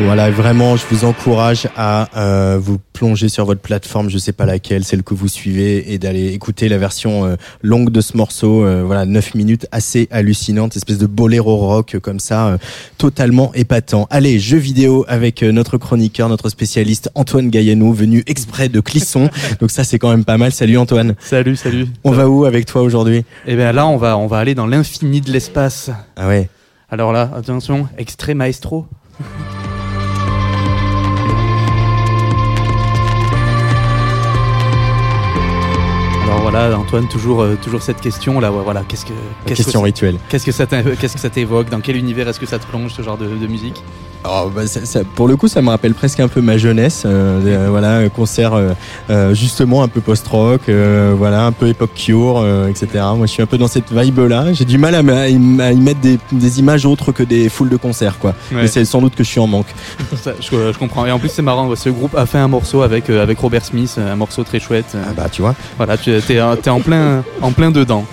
Voilà, vraiment, je vous encourage à euh, vous plonger sur votre plateforme, je sais pas laquelle, celle que vous suivez, et d'aller écouter la version euh, longue de ce morceau. euh, voilà, 9 minutes, assez hallucinante, espèce de boléro rock comme ça, totalement épatant. Allez, jeux vidéo avec notre chroniqueur, notre spécialiste Antoine Gaillanou, venu exprès de Clisson. Donc ça, c'est quand même pas mal. Salut Antoine.
Salut, salut.
On va où avec toi aujourd'hui?
Et bien là, on va, on va aller dans l'infini de l'espace.
Ah ouais.
Alors là, attention, extrait maestro. Voilà, Antoine, toujours, euh, toujours cette question là. Voilà, qu'est-ce que,
Question
que,
rituelle.
qu'est-ce que ça, t'in- qu'est-ce que ça t'évoque? Dans quel univers est-ce que ça te plonge ce genre de, de musique?
Oh, bah, ça- ça- pour le coup, ça me rappelle presque un peu ma jeunesse. euh, euh, voilà, un concert euh, justement un peu post-rock, euh, voilà, un peu époque Cure, etc. Moi, je suis un peu dans cette vibe-là. J'ai du mal à, y à y mettre des, des images autres que des foules de concerts, quoi. Mais c'est sans doute que je suis en manque.
Ça, je, je comprends. Et en plus, c'est marrant. Ce groupe a fait un morceau avec, avec Robert Smith, un morceau très chouette.
Ah bah, tu vois.
Voilà, tu es, t'es en plein, en plein dedans.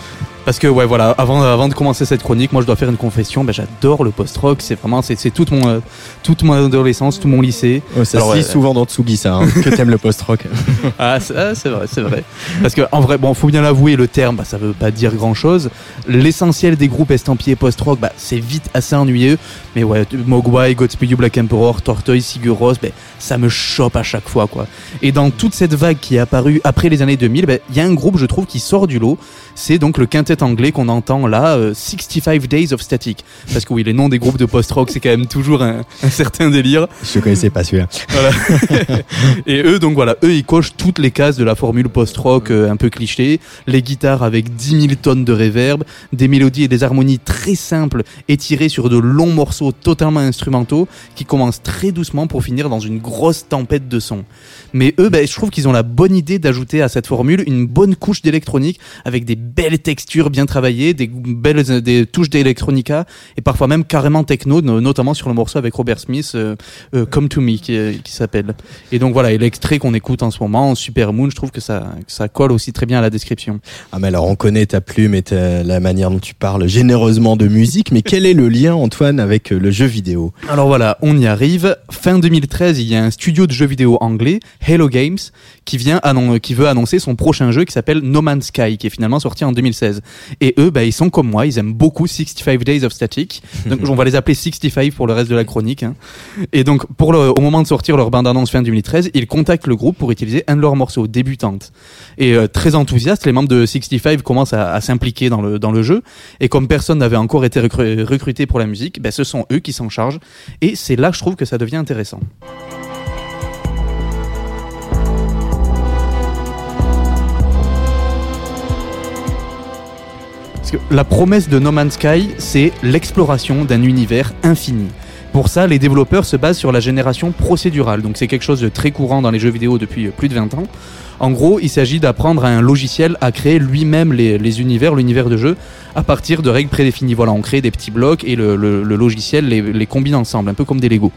Parce que ouais voilà, avant, avant de commencer cette chronique, moi je dois faire une confession. Ben, j'adore le post-rock. C'est vraiment c'est, c'est toute mon euh, toute mon adolescence, tout mon lycée.
Oh, ça
Alors,
se
ouais.
souvent dans Tsugi, ça, hein, que t'aimes le post-rock.
Ah c'est, ah, c'est vrai, c'est vrai. Parce que en vrai, bon, faut bien l'avouer, le terme, bah, ça veut pas dire grand chose. L'essentiel des groupes estampillés post-rock, bah, c'est vite assez ennuyeux. Mais ouais, Mogwai, Godspeed You Black Emperor, Tortoise, Sigur Rós, ben, ça me chope à chaque fois quoi. Et dans toute cette vague qui est apparue après les années 2000, ben, il y a un groupe, je trouve, qui sort du lot. C'est donc le quintet anglais qu'on entend là, euh, 65 Days of Static. Parce que oui, les noms des groupes de post-rock, c'est quand même toujours un, un certain délire.
Je connaissais pas celui-là.
Et eux, donc voilà, eux, ils cochent toutes les cases de la formule post-rock euh, un peu cliché. Les guitares avec 10 000 tonnes de reverb, des mélodies et des harmonies très simples, étirées sur de longs morceaux totalement instrumentaux, qui commencent très doucement pour finir dans une grosse tempête de son. Mais eux, ben, je trouve qu'ils ont la bonne idée d'ajouter à cette formule une bonne couche d'électronique avec des belles textures bien travaillées, des belles des touches d'électronica et parfois même carrément techno, no- notamment sur le morceau avec Robert Smith, euh, euh, Come to Me, qui, qui s'appelle. Et donc voilà, et l'extrait qu'on écoute en ce moment, Super Moon, je trouve que ça, que ça colle aussi très bien à la description.
Ah mais alors on connaît ta plume et ta- la manière dont tu parles généreusement de musique, mais quel est le lien Antoine avec euh, le jeu vidéo?
Alors voilà, on y arrive. Fin 2013, il y a un studio de jeux vidéo anglais, Hello Games, qui vient qui veut annoncer son prochain jeu qui s'appelle No Man's Sky, qui est finalement sorti en 2016. Et eux, bah, ils sont comme moi, ils aiment beaucoup 65 Days of Static. Donc on va les appeler 65 pour le reste de la chronique. hein. Et donc pour le, au moment de sortir leur bande-annonce fin 2013, ils contactent le groupe pour utiliser un de leurs morceaux débutante. Et euh, très enthousiastes, les membres de 65 commencent à, à s'impliquer dans le, dans le jeu. Et comme personne n'avait encore été recru- recruté pour la musique, bah, ce sont eux qui s'en chargent. Et c'est là je trouve que ça devient intéressant. La promesse de No Man's Sky, c'est l'exploration d'un univers infini. Pour ça, les développeurs se basent sur la génération procédurale. Donc c'est quelque chose de très courant dans les jeux vidéo depuis plus de 20 ans. En gros, il s'agit d'apprendre à un logiciel à créer lui-même les, univers, l'univers de jeu, à partir de règles prédéfinies. Voilà, on crée des petits blocs et le logiciel les, les combine ensemble, un peu comme des Lego.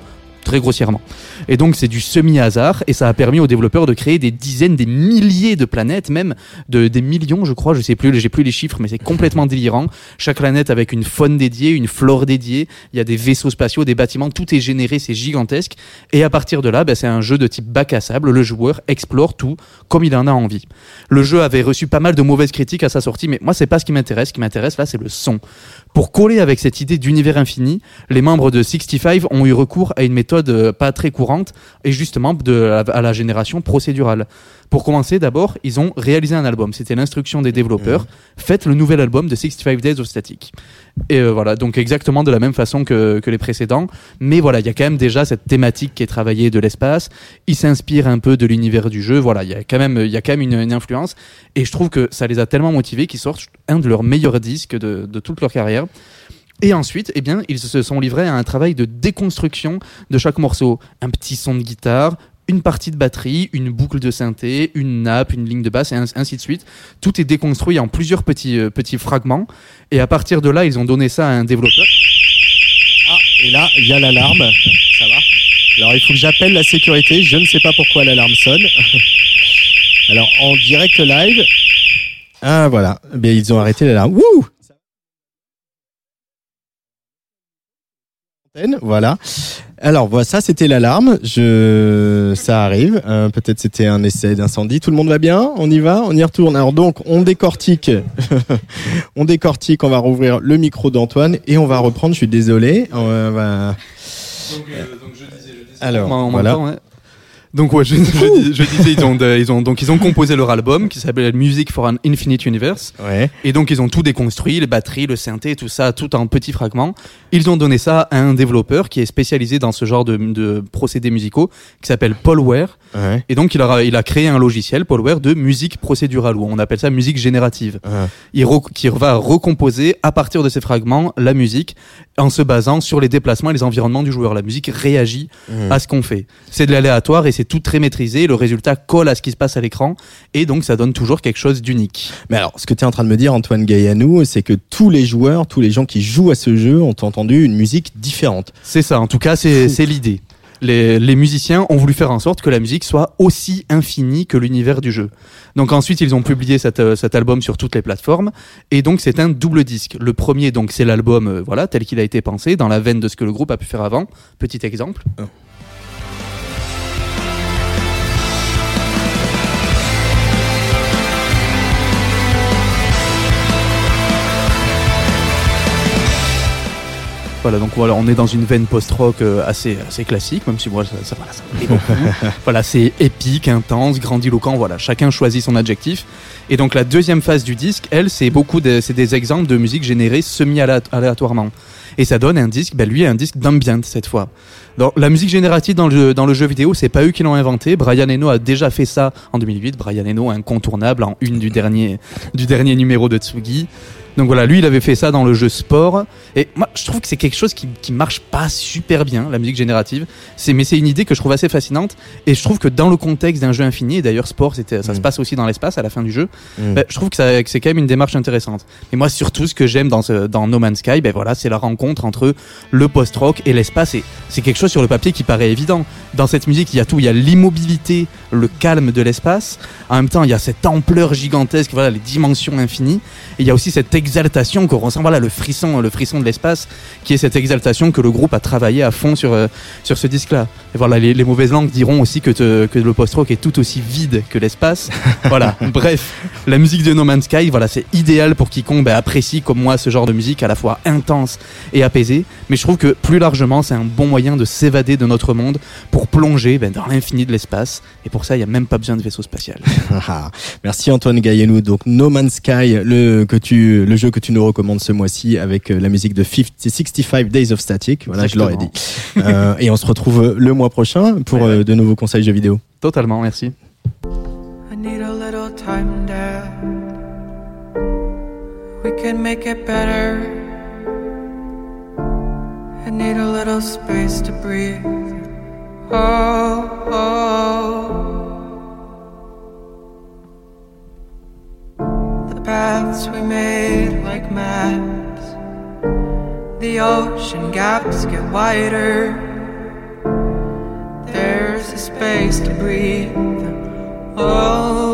Très grossièrement. Et donc c'est du semi-hasard et ça a permis aux développeurs de créer des dizaines, des milliers de planètes, même de, des millions, je crois, je sais plus, j'ai plus les chiffres, mais c'est complètement délirant. Chaque planète avec une faune dédiée, une flore dédiée, il y a des vaisseaux spatiaux, des bâtiments, tout est généré, c'est gigantesque. Et à partir de là, ben, c'est un jeu de type bac à sable. Le joueur explore tout comme il en a envie. Le jeu avait reçu pas mal de mauvaises critiques à sa sortie, mais moi c'est pas ce qui m'intéresse. Ce qui m'intéresse là, c'est le son. Pour coller avec cette idée d'univers infini, les membres de 65 ont eu recours à une méthode euh, pas très courante et justement à la génération procédurale. Pour commencer, d'abord, ils ont réalisé un album. C'était l'instruction des développeurs. Faites le nouvel album de 65 Days of Static. Et euh, voilà, donc exactement de la même façon que, que les précédents. Mais voilà, il y a quand même déjà cette thématique qui est travaillée de l'espace. Ils s'inspirent un peu de l'univers du jeu. Voilà, il y a quand même, il y a quand même une, une influence. Et je trouve que ça les a tellement motivés qu'ils sortent un de leurs meilleurs disques de, de toute leur carrière. Et ensuite, eh bien, ils se sont livrés à un travail de déconstruction de chaque morceau. Un petit son de guitare, une partie de batterie, une boucle de synthé, une nappe, une ligne de basse, et ainsi de suite. Tout est déconstruit en plusieurs petits, euh, petits fragments. Et à partir de là, ils ont donné ça à un développeur.
Ah, et là, il y a l'alarme. Ça va Alors, il faut que j'appelle la sécurité. Je ne sais pas pourquoi l'alarme sonne. Alors, en direct live. Ah, voilà. Bien, ils ont arrêté l'alarme. Wouh Voilà. Alors voilà, ça c'était l'alarme. Je, ça arrive. Euh, Peut-être c'était un essai d'incendie. Tout le monde va bien? On y va? On y retourne. Alors donc on décortique, on décortique. On va rouvrir le micro d'Antoine et on va reprendre. Je suis désolé. On va- Alors
En même
voilà.
temps, ouais. Donc ouais, je, je dis- je disais, ils ont, de- ils ont donc ils ont composé leur album qui s'appelle Music for an Infinite Universe.
Ouais.
Et donc ils ont tout déconstruit, les batteries, le synthé, tout ça, tout en petits fragments. Ils ont donné ça à un développeur qui est spécialisé dans ce genre de, de procédés musicaux, qui s'appelle Paul Ware.
Ouais.
Et donc il a, il a créé un logiciel, Paul Ware, de musique procédurale, ou on appelle ça musique générative.
Ouais.
Il re- qui va recomposer à partir de ces fragments la musique en se basant sur les déplacements et les environnements du joueur. La musique réagit
Mhm.
à ce qu'on fait. C'est de l'aléatoire et c'est tout très maîtrisé. Le résultat colle à ce qui se passe à l'écran et donc ça donne toujours quelque chose d'unique.
Mais alors, ce que tu es en train de me dire, Antoine Gaillanou, c'est que tous les joueurs, tous les gens qui jouent à ce jeu ont entendu une musique différente.
C'est ça, en tout cas, c'est l'idée. Les, musiciens ont voulu faire en sorte que la musique soit aussi infinie que l'univers du jeu. Donc ensuite, ils ont publié cet, euh, cet album sur toutes les plateformes, et donc c'est un double disque. Le premier, donc, c'est l'album, euh, voilà, tel qu'il a été pensé, dans la veine de ce que le groupe a pu faire avant. Petit exemple. Voilà, donc voilà, on est dans une veine post-rock euh, assez, assez classique, même si moi ça, ça, voilà, ça me plaît beaucoup. voilà, c'est épique, intense, grandiloquent, voilà, chacun choisit son adjectif. Et donc la deuxième phase du disque, elle, c'est beaucoup de, c'est des exemples de musique générée semi-aléatoirement. Et ça donne un disque, ben lui, un disque d'ambient cette fois. Donc, la musique générative dans le, dans le jeu vidéo, c'est pas eux qui l'ont inventé. Brian Eno a déjà fait ça en 2008. Brian Eno, incontournable en une du dernier, du dernier numéro de Tsugi. Donc voilà, lui, il avait fait ça dans le jeu sport. Et moi, je trouve que c'est quelque chose qui, qui marche pas super bien, la musique générative. C'est, mais c'est une idée que je trouve assez fascinante. Et je trouve que dans le contexte d'un jeu infini, et d'ailleurs, sport, c'était, ça se
Mm.
passe aussi dans l'espace à la fin du jeu,
Mm.
ben, je trouve que, ça- que c'est quand même une démarche intéressante. Et moi, surtout, ce que j'aime dans, ce- dans No Man's Sky, ben voilà, c'est la rencontre entre le post-rock et l'espace. Et c'est quelque chose sur le papier qui paraît évident. Dans cette musique, il y a tout. Il y a l'immobilité, le calme de l'espace. En même temps, il y a cette ampleur gigantesque, voilà, les dimensions infinies. Et il y a aussi cette exaltation qu'on ressent, voilà, le frisson, le frisson de l'espace, qui est cette exaltation que le groupe a travaillé à fond sur, euh, sur ce disque-là. Et voilà, les, les mauvaises langues diront aussi que, te- que le post-rock est tout aussi vide que l'espace. voilà. Bref, la musique de No Man's Sky, voilà, c'est idéal pour quiconque ben, apprécie comme moi ce genre de musique à la fois intense et apaisée. Mais je trouve que plus largement, c'est un bon moyen de s'évader de notre monde pour plonger ben, dans l'infini de l'espace. Et pour ça, il n'y a même pas besoin de vaisseau spatial.
Merci Antoine Gaillenou. Donc No Man's Sky, le, que tu, le jeu que tu nous recommandes ce mois-ci avec euh, la musique de 50, 65 Days of Static. Voilà, je l'aurais dit. Euh, et on se retrouve le mois prochain pour
Ouais, ouais.
euh, de nouveaux conseils jeux vidéo.
Totalement, merci.
I need a little time, Dad. We can make it better. I need a little space to breathe. Oh, oh. Paths we made like maps. The ocean gaps get wider. There's a space to breathe. Oh,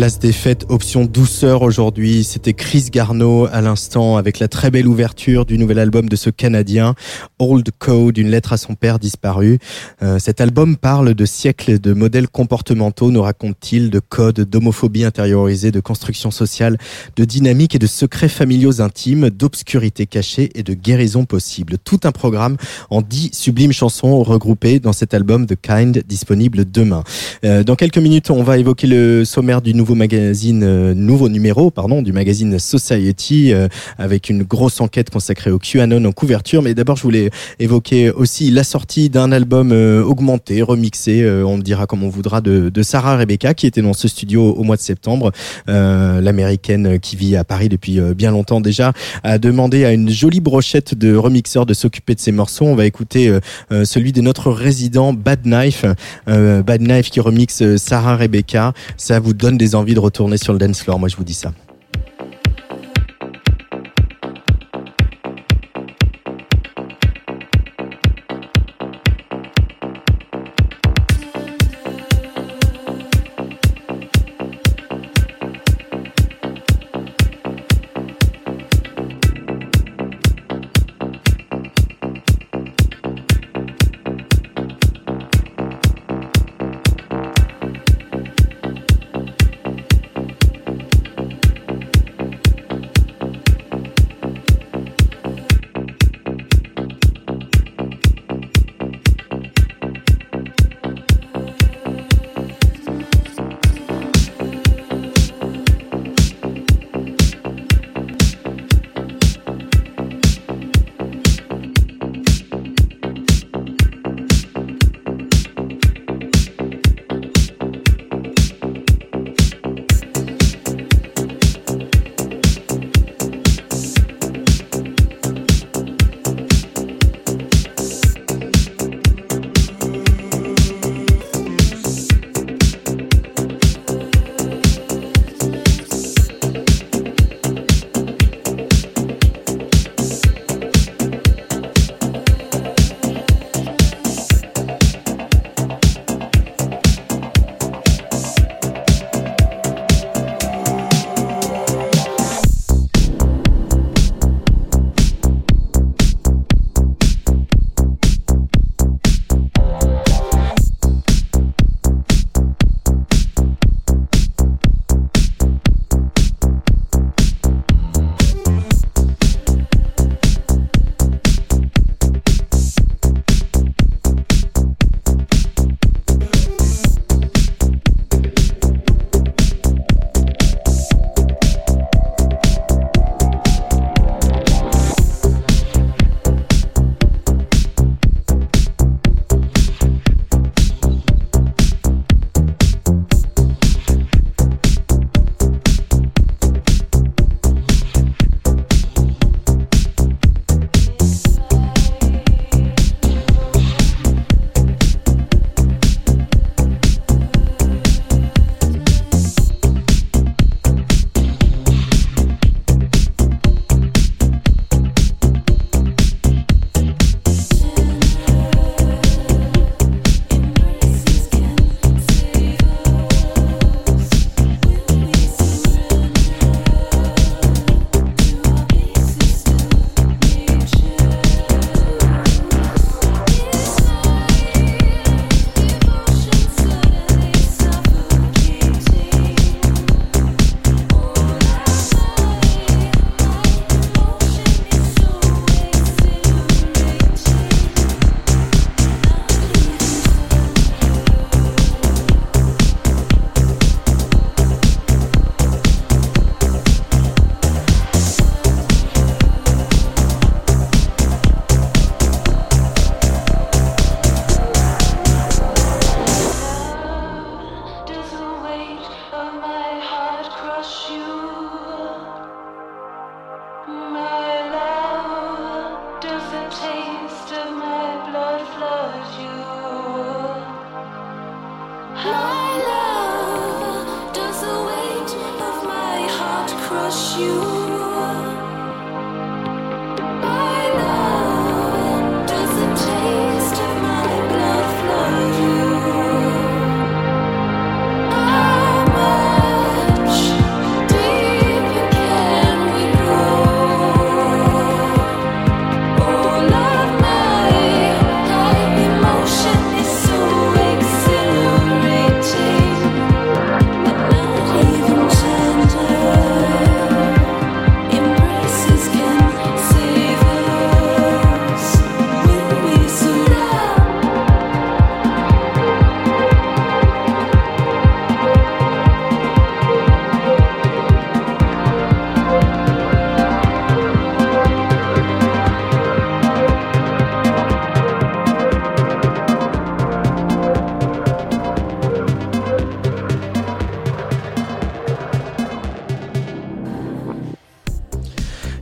Place des fêtes, option douceur aujourd'hui. C'était Chris Garneau à l'instant avec la très belle ouverture du nouvel album de ce Canadien, Old Code, une lettre à son père disparu. Euh, cet album parle de siècles de modèles comportementaux, nous raconte-t-il, de codes, d'homophobie intériorisée, de construction sociale, de dynamique et de secrets familiaux intimes, d'obscurité cachée et de guérison possible. Tout un programme en dix sublimes chansons regroupées dans cet album The Kind, disponible demain. Euh, dans quelques minutes, on va évoquer le sommaire du nouveau magazine, euh, nouveau numéro, pardon, du magazine Society, euh, avec une grosse enquête consacrée au QAnon en couverture. Mais d'abord, je voulais évoquer aussi la sortie d'un album euh, augmenté, remixé, euh, on me dira comme on voudra, de, de Sarah Rebecca, qui était dans ce studio au mois de septembre. Euh, L'américaine qui vit à Paris depuis bien longtemps déjà, a demandé à une jolie brochette de remixeurs de s'occuper de ses morceaux. On va écouter celui de notre résident Bad Knife, Bad Knife qui remixe Sarah Rebecca. Ça vous donne des envies de retourner sur le dance floor, moi je vous dis ça.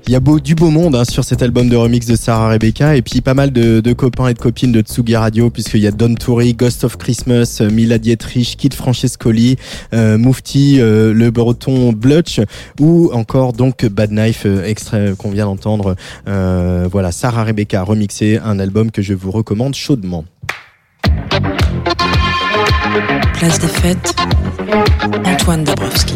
Il y a du beau monde hein, sur cet album de remix de Sarah Rebecca et puis pas mal de, de copains et de copines de Tsugi Radio puisqu'il y a Don Toury, Ghost of Christmas, euh, Mila Dietrich, Kid Francescoli, euh, Mufti, euh, le breton Blutch ou encore donc Bad Knife, euh, extrait qu'on vient d'entendre. Voilà, Sarah Rebecca remixé, un album que je vous recommande chaudement.
Place des fêtes, Antoine Dabrowski.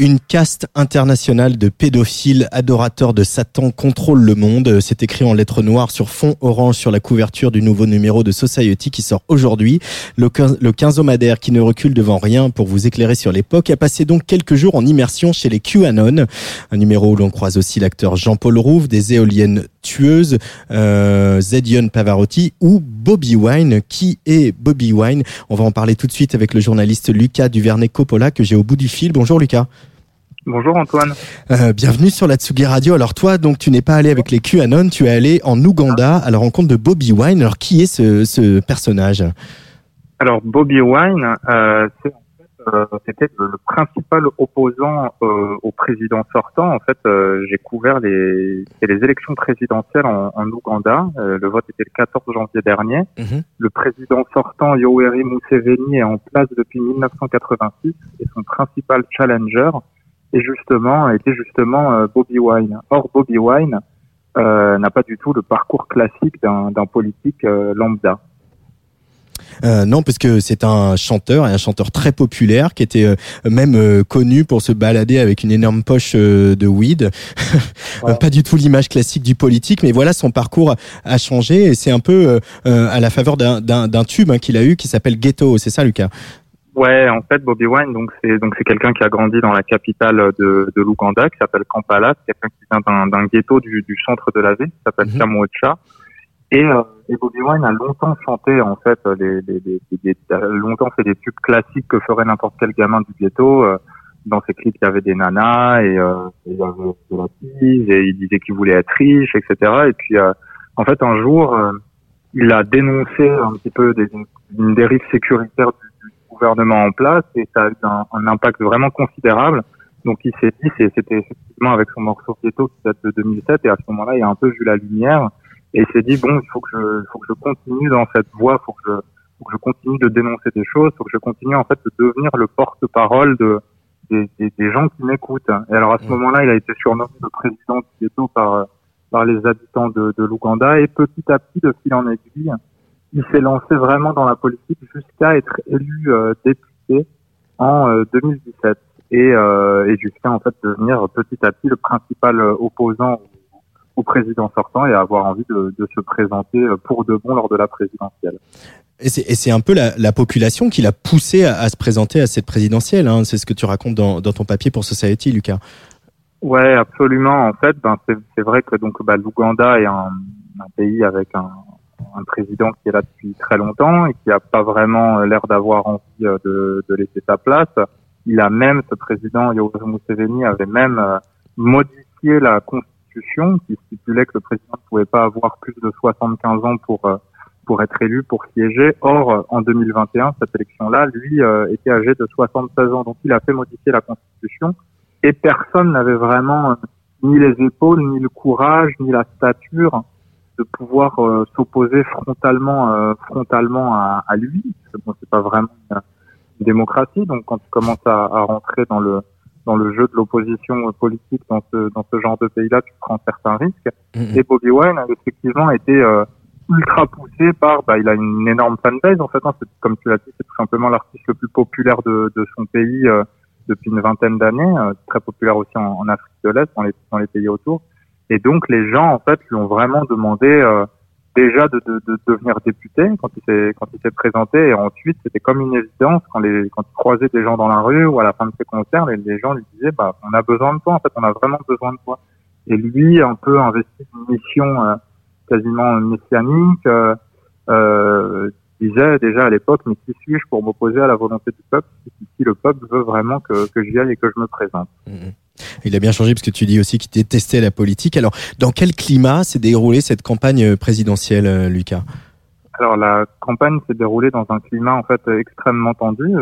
Une caste internationale de pédophiles adorateurs de Satan contrôle le monde. C'est écrit en lettres noires sur fond orange sur la couverture du nouveau numéro de Society qui sort aujourd'hui. Le quin- le quinzomadaire qui ne recule devant rien pour vous éclairer sur l'époque a passé donc quelques jours en immersion chez les QAnon. Un numéro où l'on croise aussi l'acteur Jean-Paul Rouve, des éoliennes tueuses, euh, Zedion Pavarotti ou Bobby Wine. Qui est Bobby Wine? On va en parler tout de suite avec le journaliste Lucas Duvernay-Coppola que j'ai au bout du fil. Bonjour Lucas.
Bonjour Antoine.
Euh, bienvenue sur la Tsugi Radio. Alors toi, donc tu n'es pas allé avec les QAnon, tu es allé en Ouganda à la rencontre de Bobby Wine. Alors qui est ce, ce personnage?
Alors Bobby Wine, euh, c'est en fait, euh, c'était le, principal opposant euh, au président sortant. En fait, euh, j'ai couvert les, les élections présidentielles en, en Ouganda. Euh, le vote était le 14 janvier dernier. Le président sortant Yoweri Museveni est en place depuis 1986 et son principal challenger est justement était justement euh, Bobby Wine. Or Bobby Wine euh, n'a pas du tout le parcours classique d'un d'un politique euh, lambda.
Euh, non, parce que c'est un chanteur et un chanteur très populaire qui était euh, même euh, connu pour se balader avec une énorme poche euh, de weed.
Ouais.
pas du tout l'image classique du politique, mais voilà, son parcours a changé et c'est un peu euh, euh, à la faveur d'un- tube hein, qu'il a eu qui s'appelle Ghetto. C'est ça, Lucas?
Ouais, en fait, Bobby Wine, donc c'est donc c'est quelqu'un qui a grandi dans la capitale de, de l'Ouganda, qui s'appelle Kampala, c'est quelqu'un qui vient d'un, ghetto du, du centre de la ville, qui s'appelle. Kamwocha. Et, euh, et Bobby Wine a longtemps chanté en fait les, les, les- les- a longtemps fait des tubes classiques que ferait n'importe quel gamin du ghetto. euh, dans ses clips, il y avait des nanas et, euh, il y avait de la et il disait qu'il voulait être riche, etc. Et puis euh, en fait un jour, euh, il a dénoncé un petit peu des, une dérive sécuritaire du, gouvernement en place et ça a eu un, un impact vraiment considérable. Donc il s'est dit, c'était effectivement avec son morceau Ghetto qui date de 2007 et à ce moment-là, il a un peu vu la lumière et il s'est dit bon, il faut que je, faut que je continue dans cette voie, faut que je, faut que je continue de dénoncer des choses, faut que je continue en fait de devenir le porte-parole de des, des, des gens qui m'écoutent. Et alors à ce moment-là, il a été surnommé le président du ghetto par par les habitants de, de l'Ouganda. Et petit à petit, de fil en aiguille, il s'est lancé vraiment dans la politique jusqu'à être élu euh, député en euh, 2017 et, euh, et jusqu'à en fait devenir petit à petit le principal euh, opposant au, président sortant et avoir envie de, de se présenter euh, pour de bon lors de la présidentielle.
Et c'est un peu la, la population qui l'a poussé à, à se présenter à cette présidentielle. Hein. C'est ce que tu racontes dans, dans ton papier pour Society, Lucas.
Ouais, absolument. En fait, ben c'est vrai que donc bah, l'Ouganda est un, un pays avec un, un président qui est là depuis très longtemps et qui a pas vraiment euh, l'air d'avoir envie euh, de, de laisser sa place. Il a même, ce président Yoweri Museveni avait même modifié la constitution qui stipulait que le président ne pouvait pas avoir plus de 75 ans pour euh, pour être élu, pour siéger. Or, euh, en 2021, cette élection-là, lui euh, était âgé de 76 ans, donc il a fait modifier la constitution et personne n'avait vraiment euh, ni les épaules, ni le courage, ni la stature de pouvoir euh, s'opposer frontalement, euh, frontalement à, à lui. Bon, c'est pas vraiment une, une démocratie. Donc, quand tu commences à, à rentrer dans le dans le jeu de l'opposition politique dans ce dans ce genre de pays-là, tu prends certains risques.
Mhm.
Et Bobby Wine a effectivement été euh, ultra poussé par, bah, il a une énorme fanbase en fait. Hein, C'est- comme tu l'as dit, c'est tout simplement l'artiste le plus populaire de, de son pays euh, depuis une vingtaine d'années, euh, très populaire aussi en, en Afrique de l'Est, dans les, dans les pays autour. Et donc les gens en fait lui ont vraiment demandé euh, déjà de, de, de devenir député quand il s'est quand il s'est présenté. Et ensuite c'était comme une évidence quand les quand il croisait des gens dans la rue ou à la fin de ses concerts les, les gens lui disaient bah on a besoin de toi. En fait on a vraiment besoin de toi. Et lui un peu investi d'une mission euh, quasiment messianique euh, euh, disait déjà à l'époque mais qui suis-je pour m'opposer à la volonté du peuple? Si, le peuple veut vraiment que, que j'y aille et que je me présente.
Mhm. Il a bien changé parce que tu dis aussi qu'il détestait la politique. Alors, dans quel climat s'est déroulée cette campagne présidentielle, euh, Lucas?
Alors la campagne s'est déroulée dans un climat en fait extrêmement tendu.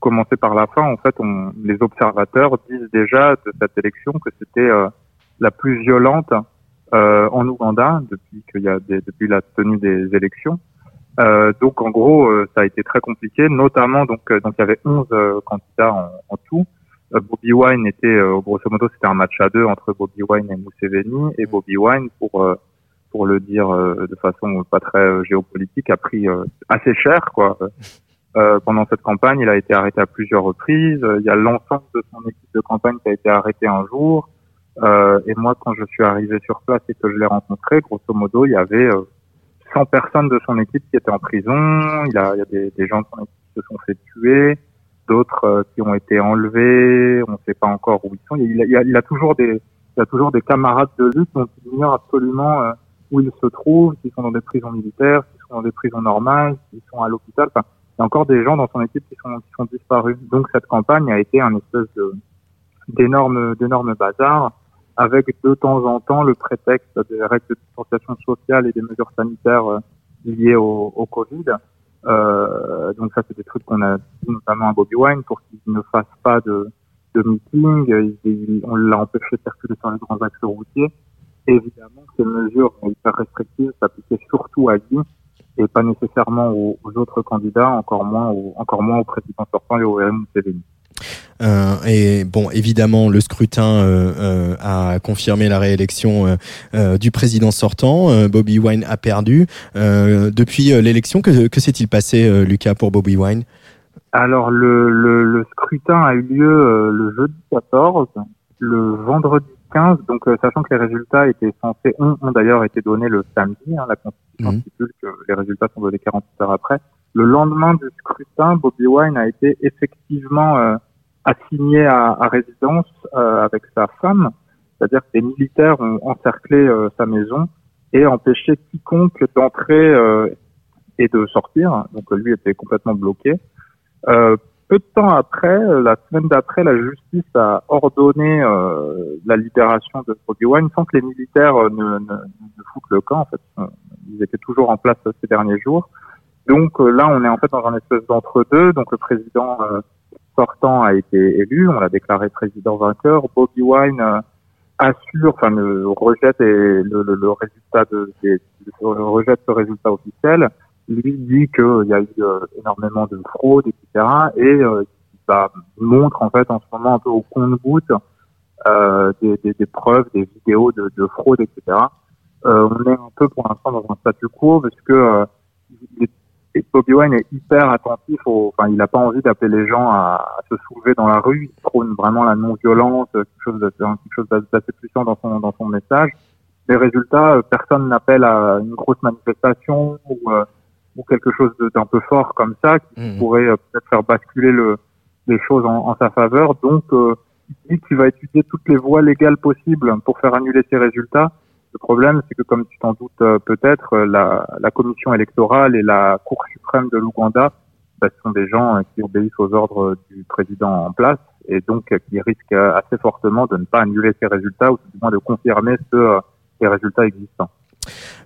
commencer par la fin, en fait, on, les observateurs disent déjà de cette élection que c'était euh, la plus violente euh, en Ouganda depuis qu'il y a des, depuis la tenue des élections. Euh, donc en gros, euh, ça a été très compliqué, notamment donc euh, donc il y avait 11 euh, candidats en, en tout. Euh, Bobby Wine était euh, grosso modo c'était un match à deux entre Bobby Wine et Museveni et Bobby Wine pour euh, pour le dire euh, de façon pas très géopolitique a pris euh, assez cher quoi. Euh, pendant cette campagne, il a été arrêté à plusieurs reprises. Il y a l'ensemble de son équipe de campagne qui a été arrêté un jour. Euh, et moi, quand je suis arrivé sur place et que je l'ai rencontré, grosso modo, il y avait euh, 100 personnes de son équipe qui étaient en prison. Il y a, il y a des, des gens de son équipe qui se sont fait tuer, d'autres euh, qui ont été enlevés. On ne sait pas encore où ils sont. Il, a- a, il a toujours des, il a toujours des camarades de lutte dont il ignore absolument euh, où ils se trouvent, s'ils sont dans des prisons militaires, s'ils sont dans des prisons normales, s'ils sont à l'hôpital. Il y a encore des gens dans son équipe qui sont, qui sont disparus. Donc cette campagne a été un espèce de bazars avec de temps en temps le prétexte des règles de distanciation sociale et des mesures sanitaires euh, liées au Covid. Euh, donc ça, c'est des trucs qu'on a dit notamment à Bobby Wine pour qu'il ne fasse pas de, de meeting. Il- il- on l'a empêché de circuler sur les grands axes routiers. Évidemment, ces mesures hyper restrictives s'appliquaient surtout à lui et pas nécessairement aux, aux autres candidats, encore moins au, encore moins au président sortant et au.
Euh, et bon, évidemment, le scrutin euh, euh, a confirmé la réélection euh, euh, du président sortant. Euh, Bobby Wine a perdu. Euh, depuis l'élection, que, que s'est-il passé, euh, Lucas, pour Bobby Wine?
Alors le, le, le scrutin a eu lieu euh, le jeudi 14, le vendredi 15, donc euh, sachant que les résultats étaient censés, ont, ont d'ailleurs été donnés le samedi, hein, la Constitution
Mhm.
stipule que les résultats sont donnés 48 heures après. Le lendemain du scrutin, Bobby Wine a été effectivement euh, assigné à, à résidence euh, avec sa femme, c'est-à-dire que des militaires ont encerclé euh, sa maison et empêché quiconque d'entrer euh, et de sortir. Donc lui était complètement bloqué. Euh, peu de temps après, la semaine d'après, la justice a ordonné euh, la libération de Bobby Wine sans que les militaires ne, ne, foutent le camp. En fait, ils étaient toujours en place ces derniers jours. Donc là, on est en fait dans un espèce d'entre-deux. Donc le président sortant a été élu, on l'a déclaré président vainqueur. Bobby Wine euh, assure, enfin le rejette et le, le, le résultat de, rejette ce résultat officiel lui dit qu'il y a eu euh, énormément de fraude, etc. Et euh, ça montre en fait en ce moment un peu au compte-goutte euh, des, des, des preuves, des vidéos de, de fraude, etc. Euh, on est un peu pour l'instant dans un statu quo parce que il et Bobby Wine est hyper attentif, au, enfin il n'a pas envie d'appeler les gens à, à se soulever dans la rue. Il prône vraiment la non-violence, quelque chose de- quelque chose d'assez puissant dans son dans son message. Les résultats, euh, personne n'appelle à une grosse manifestation ou euh, ou quelque chose d'un peu fort comme ça qui
Mhm.
pourrait euh, peut-être faire basculer le, les choses en, en sa faveur. Donc, euh, il dit qu'il va étudier toutes les voies légales possibles pour faire annuler ces résultats. Le problème, c'est que, comme tu t'en doutes euh, peut-être, euh, la, la commission électorale et la Cour suprême de l'Ouganda, bah, ce sont des gens euh, qui obéissent aux ordres du président en place et donc qui risquent assez fortement de ne pas annuler ces résultats ou du moins de confirmer ceux, les résultats existants.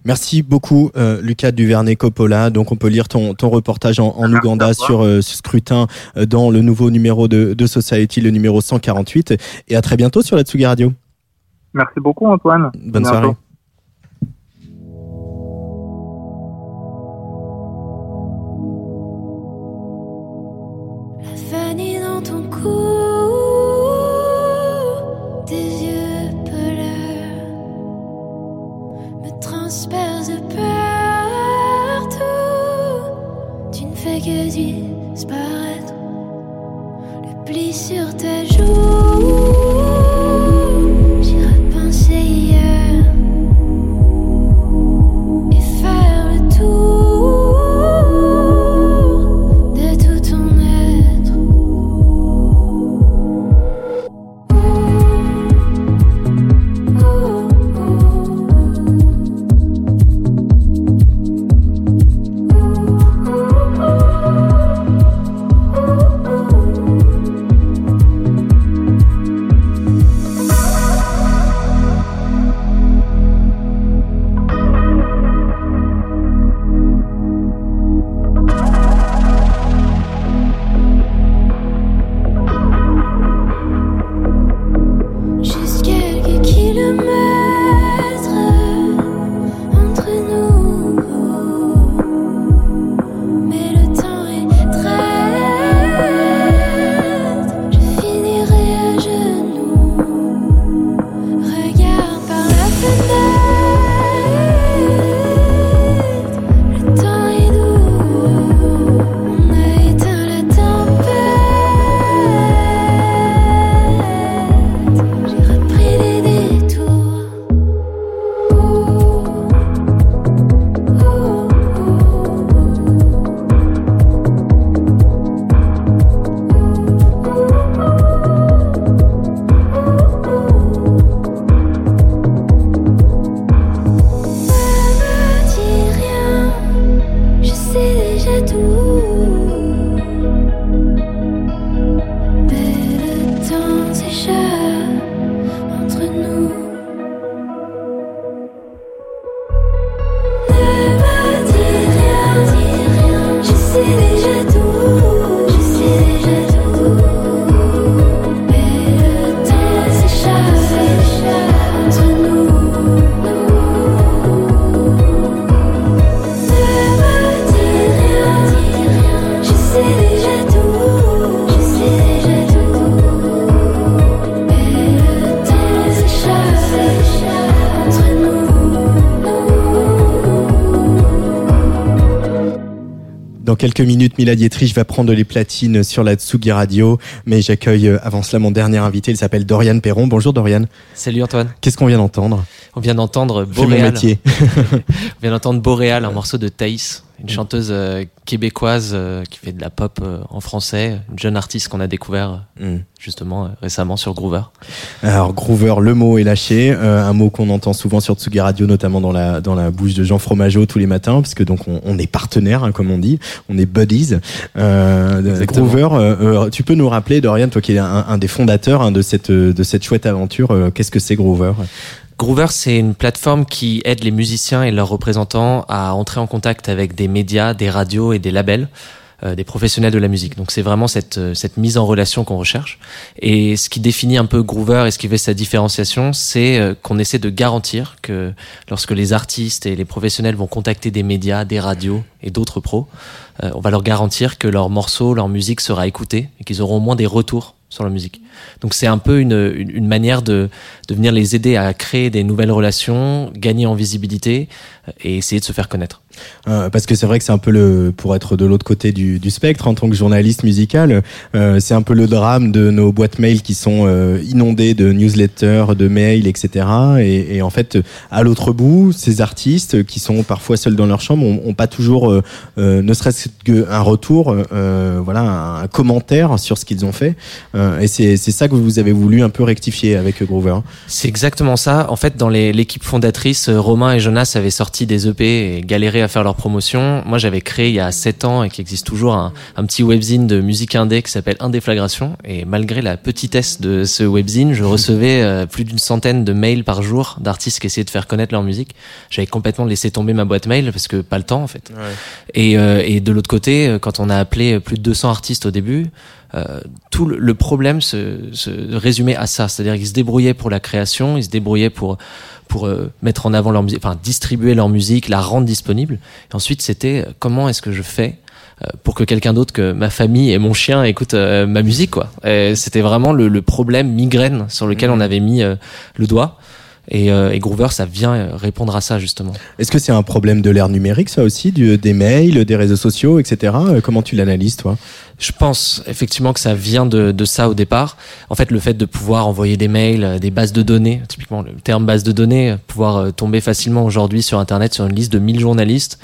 Merci beaucoup, euh, Lucas Duvernay-Coppola. Donc, on peut lire ton, ton reportage en, en Ouganda sur euh, ce scrutin euh, dans le nouveau numéro de, de Society, le numéro 148. Et à très bientôt sur la Tsugi Radio.
Merci beaucoup, Antoine.
Bonne
bientôt.
soirée.
La vanille dans ton cou, tes yeux polaires me transpercent de partout. Tu ne fais que disparaître. Le pli sur ta joue,
Mila Dietrich va prendre les platines sur la Tsugi Radio, mais j'accueille euh, avant cela mon dernier invité, il s'appelle Dorian Perron. Bonjour Dorian.
Salut Antoine.
Qu'est-ce qu'on vient d'entendre?
On vient d'entendre
mon
Boréal.
métier.
On vient d'entendre Boréal, un morceau de Thaïs, une chanteuse euh, québécoise euh, qui fait de la pop euh, en français, une jeune artiste qu'on a découvert euh,
Mm.
justement euh, récemment sur Groover.
Alors Groover, le mot est lâché, euh, un mot qu'on entend souvent sur Tsugi Radio, notamment dans la dans la bouche de Jean Fromageau tous les matins, parce que donc on, on est partenaire, hein, comme on dit, on est buddies. Euh. Groover, euh, tu peux nous rappeler, Dorian, toi qui es un, un des fondateurs hein, de cette de cette chouette aventure, euh, qu'est-ce que c'est Groover?
Groover, c'est une plateforme qui aide les musiciens et leurs représentants à entrer en contact avec des médias, des radios et des labels, euh, des professionnels de la musique. Donc c'est vraiment cette, euh, cette mise en relation qu'on recherche. Et ce qui définit un peu Groover et ce qui fait sa différenciation, c'est euh, qu'on essaie de garantir que lorsque les artistes et les professionnels vont contacter des médias, des radios et d'autres pros, euh, on va leur garantir que leur morceau, leur musique sera écoutée et qu'ils auront au moins des retours sur leur musique. Donc c'est un peu une, une, une manière de, de venir les aider à créer des nouvelles relations, gagner en visibilité euh, et essayer de se faire connaître.
Euh, parce que c'est vrai que c'est un peu le pour être de l'autre côté du, du spectre en tant que journaliste musical euh, c'est un peu le drame de nos boîtes mail qui sont euh, inondées de newsletters de mails etc et, et en fait à l'autre bout ces artistes qui sont parfois seuls dans leur chambre ont, ont pas toujours euh, ne serait-ce qu'un retour voilà un, commentaire sur ce qu'ils ont fait et c'est c'est ça que vous avez voulu un peu rectifier avec Groover
C'est exactement ça. En fait, dans l'équipe fondatrice, euh, Romain et Jonas avaient sorti des EP et galéré à faire leur promotion. Moi, j'avais créé il y a 7 ans et qui existe toujours un, un petit webzine de musique indé qui s'appelle Indéflagration. Et malgré la petitesse de ce webzine, je recevais euh, plus d'une centaine de mails par jour d'artistes qui essayaient de faire connaître leur musique. J'avais complètement laissé tomber ma boîte mail parce que pas le temps en fait. Et, euh, et de l'autre côté, quand on a appelé plus de 200 artistes au début, euh, tout le, le problème se, se résumait à ça, c'est-à-dire qu'ils se débrouillaient pour la création, ils se débrouillaient pour pour euh, mettre en avant leur musique, enfin distribuer leur musique, la rendre disponible. Et ensuite, c'était euh, comment est-ce que je fais euh, pour que quelqu'un d'autre que ma famille et mon chien écoute euh, ma musique, quoi. C'était vraiment le, le problème migraine sur lequel on avait mis euh, le doigt. Et, euh, et Groover, ça vient euh, répondre à ça justement.
est-ce que c'est un problème de l'ère numérique ça aussi du, des mails des réseaux sociaux etc Euh, comment tu l'analyses toi?
Je pense effectivement que ça vient de, de ça au départ. En fait, le fait de pouvoir envoyer des mails, euh, des bases de données, typiquement le terme base de données, euh, pouvoir euh, tomber facilement aujourd'hui sur Internet sur une liste de 1000 journalistes.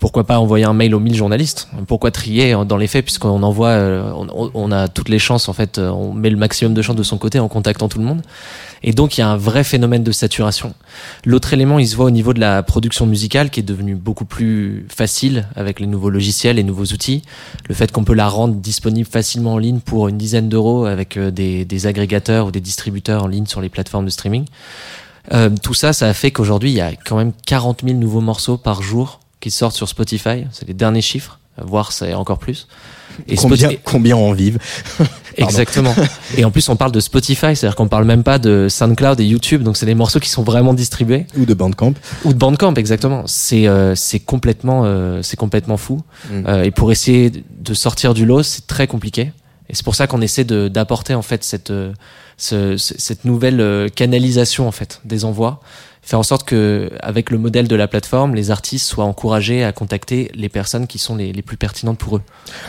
Pourquoi pas envoyer un mail aux 1000 journalistes? Pourquoi trier euh, dans les faits puisqu'on envoie, euh, on, on a toutes les chances en fait, euh, on met le maximum de chances de son côté en contactant tout le monde. Et donc il y a un vrai phénomène de saturation. L'autre élément, il se voit au niveau de la production musicale qui est devenue beaucoup plus facile avec les nouveaux logiciels, les nouveaux outils. Le fait qu'on peut la rendre disponible facilement en ligne pour une dizaine d'euros avec euh, des, agrégateurs ou des distributeurs en ligne sur les plateformes de streaming. Euh, tout ça, ça a fait qu'aujourd'hui, il y a quand même 40 000 nouveaux morceaux par jour qui sortent sur Spotify. C'est les derniers chiffres, voire c'est encore plus. Et
combien,
Spotify-
combien en vivent
Exactement. Et en plus, on parle de Spotify, c'est-à-dire qu'on parle même pas de SoundCloud et YouTube, donc c'est des morceaux qui sont vraiment distribués.
ou de Bandcamp
Ou de Bandcamp, exactement. C'est euh, c'est complètement euh, c'est complètement fou.
Mm.
Euh, et pour essayer de sortir du lot, c'est très compliqué. Et c'est pour ça qu'on essaie d'apporter en fait cette ce- ce- cette nouvelle canalisation en fait des envois, faire en sorte que avec le modèle de la plateforme, les artistes soient encouragés à contacter les personnes qui sont les, les plus pertinentes pour eux.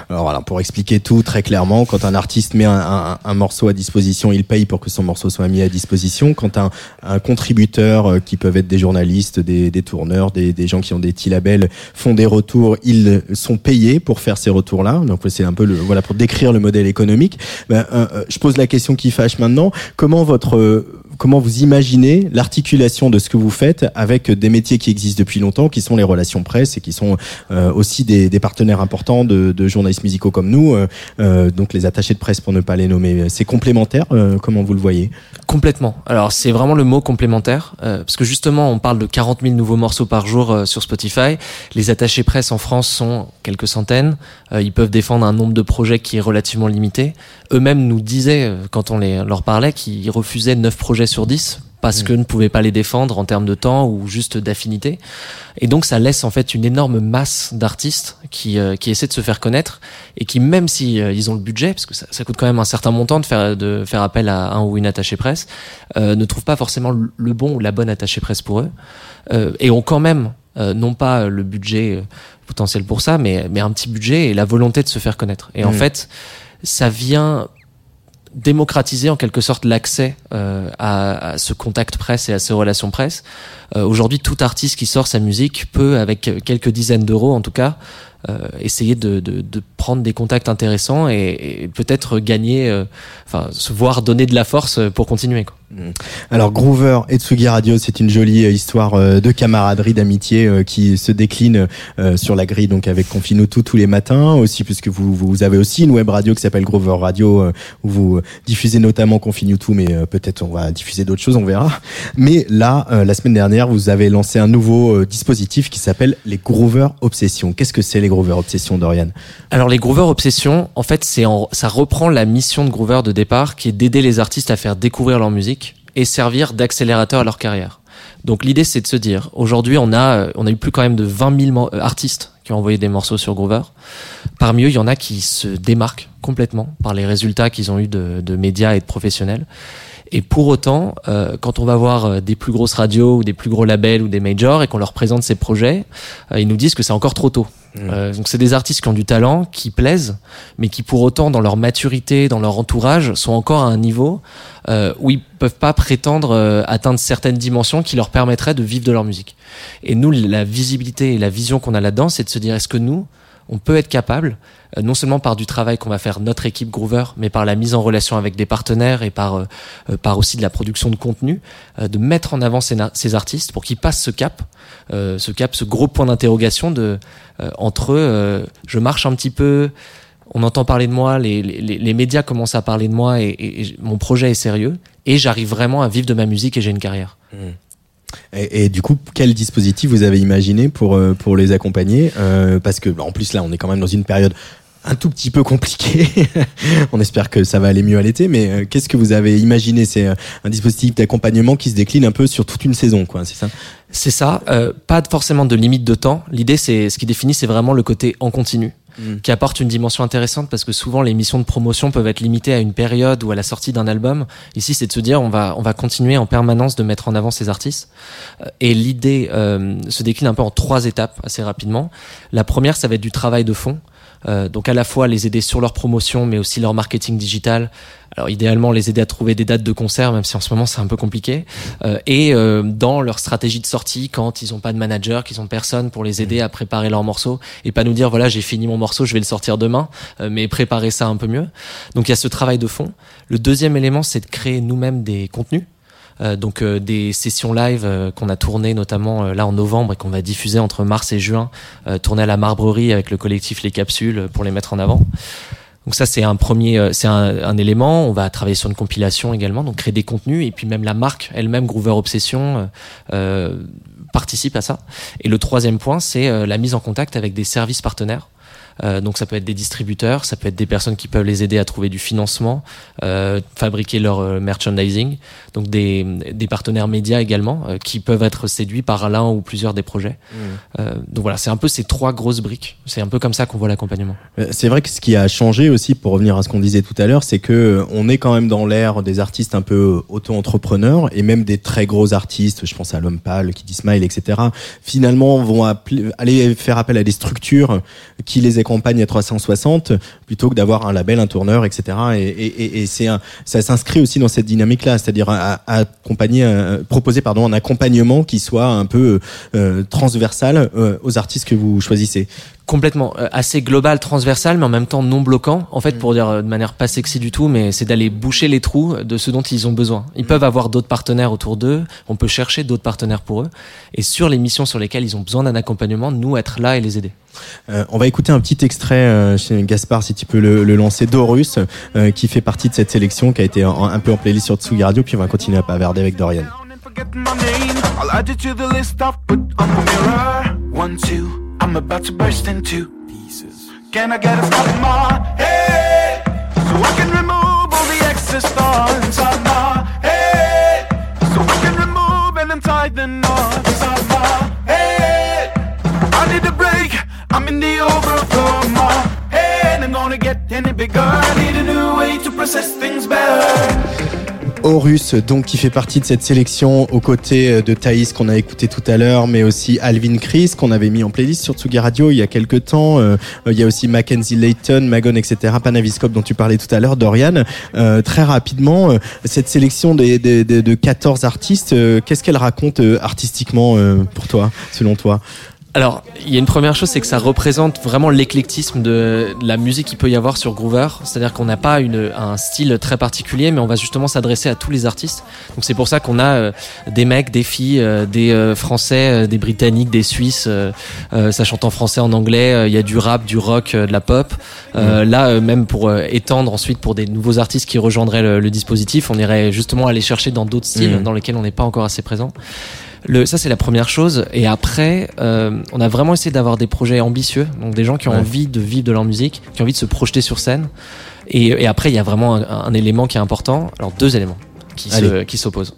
Alors voilà, pour expliquer tout très clairement, quand un artiste met un, un- morceau à disposition, il paye pour que son morceau soit mis à disposition. Quand un, un contributeur, euh, qui peuvent être des journalistes, des, des tourneurs, des, des gens qui ont des petits labels, font des retours, ils sont payés pour faire ces retours-là. Donc c'est un peu le voilà pour décrire le modèle économique. Ben, euh, euh, je pose la question qui fâche maintenant. Comment votre comment vous imaginez l'articulation de ce que vous faites avec des métiers qui existent depuis longtemps, qui sont les relations presse et qui sont euh, aussi des, partenaires importants de, journalistes musicaux comme nous, euh, euh, donc les attachés de presse pour ne pas les nommer. C'est complémentaire, comment vous le voyez?
Complètement. Alors c'est vraiment le mot complémentaire, parce que justement on parle de 40 000 nouveaux morceaux par jour sur Spotify. Les attachés presse en France sont quelques centaines. Ils peuvent défendre un nombre de projets qui est relativement limité. Eux-mêmes nous disaient, quand on leur parlait, qu'ils refusaient 9 projets sur 10 parce que ne pouvaient pas les défendre en termes de temps ou juste d'affinité. Et donc ça laisse en fait une énorme masse d'artistes qui, euh, qui essaient de se faire connaître et qui même si euh, ils ont le budget, parce que ça, ça coûte quand même un certain montant de faire, de faire appel à un ou une attachée presse, euh, ne trouvent pas forcément le- bon ou la bonne attachée presse pour eux, euh, et ont quand même Euh, non pas le budget potentiel pour ça, mais, mais un petit budget et la volonté de se faire connaître. Et en
Mm.
fait, ça vient démocratiser en quelque sorte l'accès euh, à, ce contact presse et à ces relations presse. Euh, Aujourd'hui, tout artiste qui sort sa musique peut, avec quelques dizaines d'euros en tout cas, euh, essayer de, de, de prendre des contacts intéressants et, et peut-être gagner, euh, enfin se voir donner de la force pour continuer. Quoi.
Alors Groover et Tsugi Radio, c'est une jolie euh, histoire de camaraderie, d'amitié qui se décline sur la grille donc avec Confinutu tous les matins aussi puisque vous, vous avez aussi une web radio qui s'appelle Groover Radio où vous diffusez notamment Confinutu mais euh, peut-être on va diffuser d'autres choses, on verra. Mais là, la semaine dernière, vous avez lancé un nouveau dispositif qui s'appelle les Groover Obsessions. Qu'est-ce que c'est les Groover Obsessions, Dorian
Alors les Groover Obsession, en fait, c'est ça reprend la mission de Groover de départ, qui est d'aider les artistes à faire découvrir leur musique et servir d'accélérateur à leur carrière. Donc l'idée, c'est de se dire, aujourd'hui, on a, euh, on a eu plus quand même de 20 000 mo- euh, artistes qui ont envoyé des morceaux sur Groover. Parmi eux, il y en a qui se démarquent complètement par les résultats qu'ils ont eu de, de médias et de professionnels. Et pour autant, euh, quand on va voir euh, des plus grosses radios ou des plus gros labels ou des majors et qu'on leur présente ces projets, euh, ils nous disent que c'est encore trop tôt. Euh, donc c'est des artistes qui ont du talent, qui plaisent, mais qui pour autant dans leur maturité, dans leur entourage, sont encore à un niveau euh, où ils peuvent pas prétendre euh, atteindre certaines dimensions qui leur permettraient de vivre de leur musique. Et nous, la visibilité et la vision qu'on a là-dedans, c'est de se dire est-ce que nous, on peut être capable, euh, non seulement par du travail qu'on va faire notre équipe Groover, mais par la mise en relation avec des partenaires et par, euh, euh, par aussi de la production de contenu, de mettre en avant ces, artistes pour qu'ils passent ce cap, ce cap, ce gros point d'interrogation de entre je marche un petit peu, on entend parler de moi, les, les, les médias commencent à parler de moi et, et- et mon projet est sérieux et j'arrive vraiment à vivre de ma musique et j'ai une carrière.
Et, du coup, quel dispositif vous avez imaginé pour euh, pour les accompagner Euh, Parce que en plus là, on est quand même dans une période un tout petit peu compliquée. on espère que ça va aller mieux à l'été, mais euh, qu'est-ce que vous avez imaginé? C'est euh, un dispositif d'accompagnement qui se décline un peu sur toute une saison, quoi. C'est ça?
C'est ça, euh, pas forcément de limite de temps. L'idée, c'est ce qui définit, c'est vraiment le côté en continu.
Mm.
qui apporte une dimension intéressante parce que souvent les missions de promotion peuvent être limitées à une période ou à la sortie d'un album. Ici, c'est de se dire on va on va continuer en permanence de mettre en avant ces artistes. Euh, Et l'idée euh, se décline un peu en trois étapes assez rapidement. La première, ça va être du travail de fond. Euh, donc à la fois les aider sur leur promotion, mais aussi leur marketing digital. Alors idéalement les aider à trouver des dates de concert, même si en ce moment c'est un peu compliqué. Euh, et euh, dans leur stratégie de sortie, quand ils n'ont pas de manager, qu'ils ont personne pour les aider à préparer leurs morceaux, et pas nous dire voilà j'ai fini mon morceau, je vais le sortir demain, euh, mais préparer ça un peu mieux. Donc il y a ce travail de fond. Le deuxième élément, c'est de créer nous-mêmes des contenus. Euh, donc euh, des sessions live euh, qu'on a tournées notamment là en novembre et qu'on va diffuser entre mars et juin, tournées à la Marbrerie avec le collectif Les Capsules pour les mettre en avant. Donc ça c'est un premier, c'est un, un élément. On va travailler sur une compilation également, donc créer des contenus et puis même la marque elle-même Groover Obsession euh, participe à ça. Et le troisième point c'est la mise en contact avec des services partenaires. Euh, donc ça peut être des distributeurs, ça peut être des personnes qui peuvent les aider à trouver du financement, euh, fabriquer leur euh, merchandising, donc des, des partenaires médias également euh, qui peuvent être séduits par l'un ou plusieurs des projets. Euh, donc voilà, c'est un peu ces trois grosses briques. C'est un peu comme ça qu'on voit l'accompagnement.
C'est vrai que ce qui a changé aussi, pour revenir à ce qu'on disait tout à l'heure, c'est que on est quand même dans l'ère des artistes un peu auto-entrepreneurs et même des très gros artistes, je pense à L'Homme Pâle, Kiddy Smile, etc. Finalement, vont appeler- aller faire appel à des structures qui les accompagnent à 360 plutôt que d'avoir un label, un tourneur, etc. Et, et, et- c'est un, ça s'inscrit aussi dans cette dynamique-là, c'est-à-dire euh, proposer pardon un accompagnement qui soit un peu euh, transversal euh, aux artistes que vous choisissez.
Complètement, euh, assez global, transversal, mais en même temps non bloquant. En fait, pour dire euh, de manière pas sexy du tout, mais c'est d'aller boucher les trous de ce dont ils ont besoin. Ils peuvent avoir d'autres partenaires autour d'eux, on peut chercher d'autres partenaires pour eux, et sur les missions sur lesquelles ils ont besoin d'un accompagnement, nous être là et les aider.
Euh, on va écouter un petit extrait euh, chez Gaspard, si tu peux le, le lancer, Dorus, euh, qui fait partie de cette sélection, qui a été en- un peu en playlist sur Tsugi Radio, puis on va continuer à bavarder avec Dorian.
Forget my name. I'll add you to the list I've put on the mirror. One, two, I'm about to burst into pieces. Can I get a stop in my head? So I can remove all the excess thoughts inside my head. So I can remove and untie the knots inside my head. I need a break. I'm in the overflow of my head. I'm gonna get any bigger. I need a new way to process things better.
Horus, donc qui fait partie de cette sélection aux côtés euh, de Thaïs qu'on a écouté tout à l'heure, mais aussi Alvin Chris qu'on avait mis en playlist sur Tsugi Radio il y a quelques temps. Euh, il y a aussi Mackenzie Layton, Magon, etc. Panaviscope dont tu parlais tout à l'heure, Dorian. Euh, très rapidement, euh, cette sélection de 14 artistes, euh, qu'est-ce qu'elle raconte euh, artistiquement euh, pour toi, selon toi?
Alors, il y a une première chose, c'est que ça représente vraiment l'éclectisme de la musique qu'il peut y avoir sur Groover. C'est-à-dire qu'on n'a pas une, un style très particulier, mais on va justement s'adresser à tous les artistes. Donc c'est pour ça qu'on a euh, des mecs, des filles, euh, des euh, Français, des Britanniques, des Suisses. ça chante en français, en anglais. Il y a du rap, du rock, de la pop. Là, même pour étendre ensuite pour des nouveaux artistes qui rejoindraient le, le dispositif, on irait justement aller chercher dans d'autres styles
Mhm.
dans lesquels on n'est pas encore assez présent. Le, ça c'est la première chose. Et après, euh, on a vraiment essayé d'avoir des projets ambitieux, donc des gens qui ont
Ouais.
envie de vivre de leur musique, qui ont envie de se projeter sur scène. Et, et après, il y a vraiment un, un élément qui est important. Alors deux éléments qui se-
Allez.
qui s'opposent.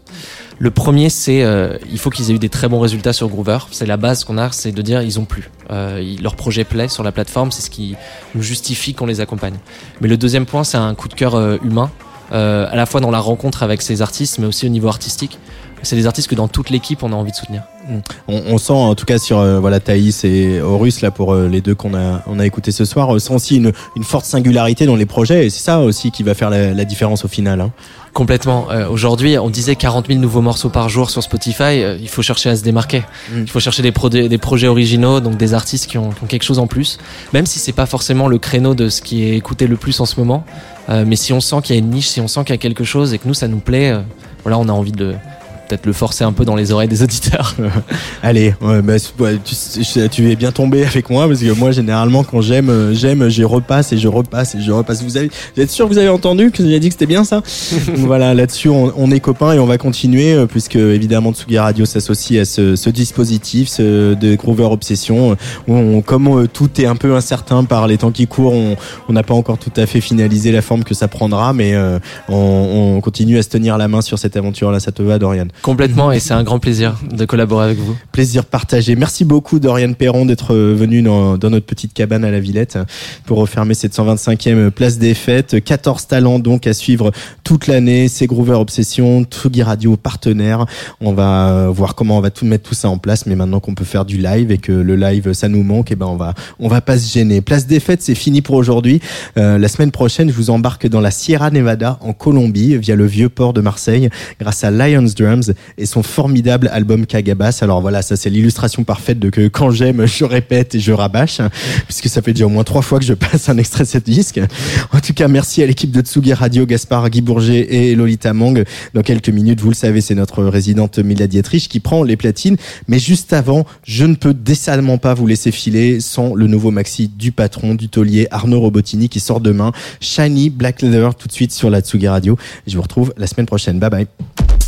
Le premier, c'est euh, il faut qu'ils aient eu des très bons résultats sur Groover. C'est la base qu'on a, c'est de dire ils ont plu. Euh, ils- leur projet plaît sur la plateforme, c'est ce qui nous justifie qu'on les accompagne. Mais le deuxième point, c'est un coup de cœur euh, humain, euh, à la fois dans la rencontre avec ces artistes, mais aussi au niveau artistique. C'est des artistes que dans toute l'équipe on a envie de soutenir.
on, on sent en tout cas sur euh, voilà Thaïs et Horus là pour euh, les deux qu'on a on a écouté ce soir, on sent aussi une, une forte singularité dans les projets et c'est ça aussi qui va faire la, la différence au final. hein.
Complètement. Euh, Aujourd'hui, on disait 40 000 nouveaux morceaux par jour sur Spotify. Euh, il faut chercher à se démarquer.
Mm.
Il faut chercher des, pro- des projets originaux, donc des artistes qui ont, qui ont quelque chose en plus. Même si c'est pas forcément le créneau de ce qui est écouté le plus en ce moment. Euh, mais si on sent qu'il y a une niche, si on sent qu'il y a quelque chose et que nous ça nous plaît, euh, voilà, on a envie de peut-être le forcer un peu dans les oreilles des auditeurs.
Allez, ouais, bah, tu, tu es bien tombé avec moi parce que moi généralement quand j'aime euh, j'aime je repasse et je repasse et je repasse. Vous avez vous êtes sûr que vous avez entendu que j'ai dit que c'était bien ça Voilà, là-dessus on, on est copains et on va continuer euh, puisque évidemment Tsugi Radio s'associe à ce, ce dispositif ce, de Groover Obsession. où on- comme euh, tout est un peu incertain par les temps qui courent, on on n'a pas encore tout à fait finalisé la forme que ça prendra, mais euh, on, on continue à se tenir la main sur cette aventure-là. Ça te va, Dorian?
Complètement, et c'est un grand plaisir de collaborer avec vous.
Plaisir partagé. Merci beaucoup Dorian Perron d'être venu dans, notre petite cabane à la Villette pour refermer cette 125e place des fêtes. 14 talents donc à suivre toute l'année. C'est Groover Obsession, Tsugi Radio partenaire. On va voir comment on va tout mettre tout ça en place. Mais maintenant qu'on peut faire du live et que le live ça nous manque, et ben on va on va pas se gêner. Place des fêtes, c'est fini pour aujourd'hui. Euh, la semaine prochaine, je vous embarque dans la Sierra Nevada en Colombie via le vieux port de Marseille grâce à Lions Drums et son formidable album Kagabas. Alors voilà, ça c'est l'illustration parfaite de que quand j'aime, je répète et je rabâche, hein, puisque ça fait déjà au moins trois fois que je passe un extrait de ce disque. En tout cas, merci à l'équipe de Tsugi Radio, Gaspard, Guy Bourget et Lolita Mang. Dans quelques minutes, vous le savez, c'est notre résidente Mila Dietrich qui prend les platines. Mais juste avant, je ne peux décemment pas vous laisser filer sans le nouveau maxi du patron, du taulier Arnaud Robotini qui sort demain. Shiny Black Leather tout de suite sur la Tsugi Radio. Je vous retrouve la semaine prochaine. Bye bye.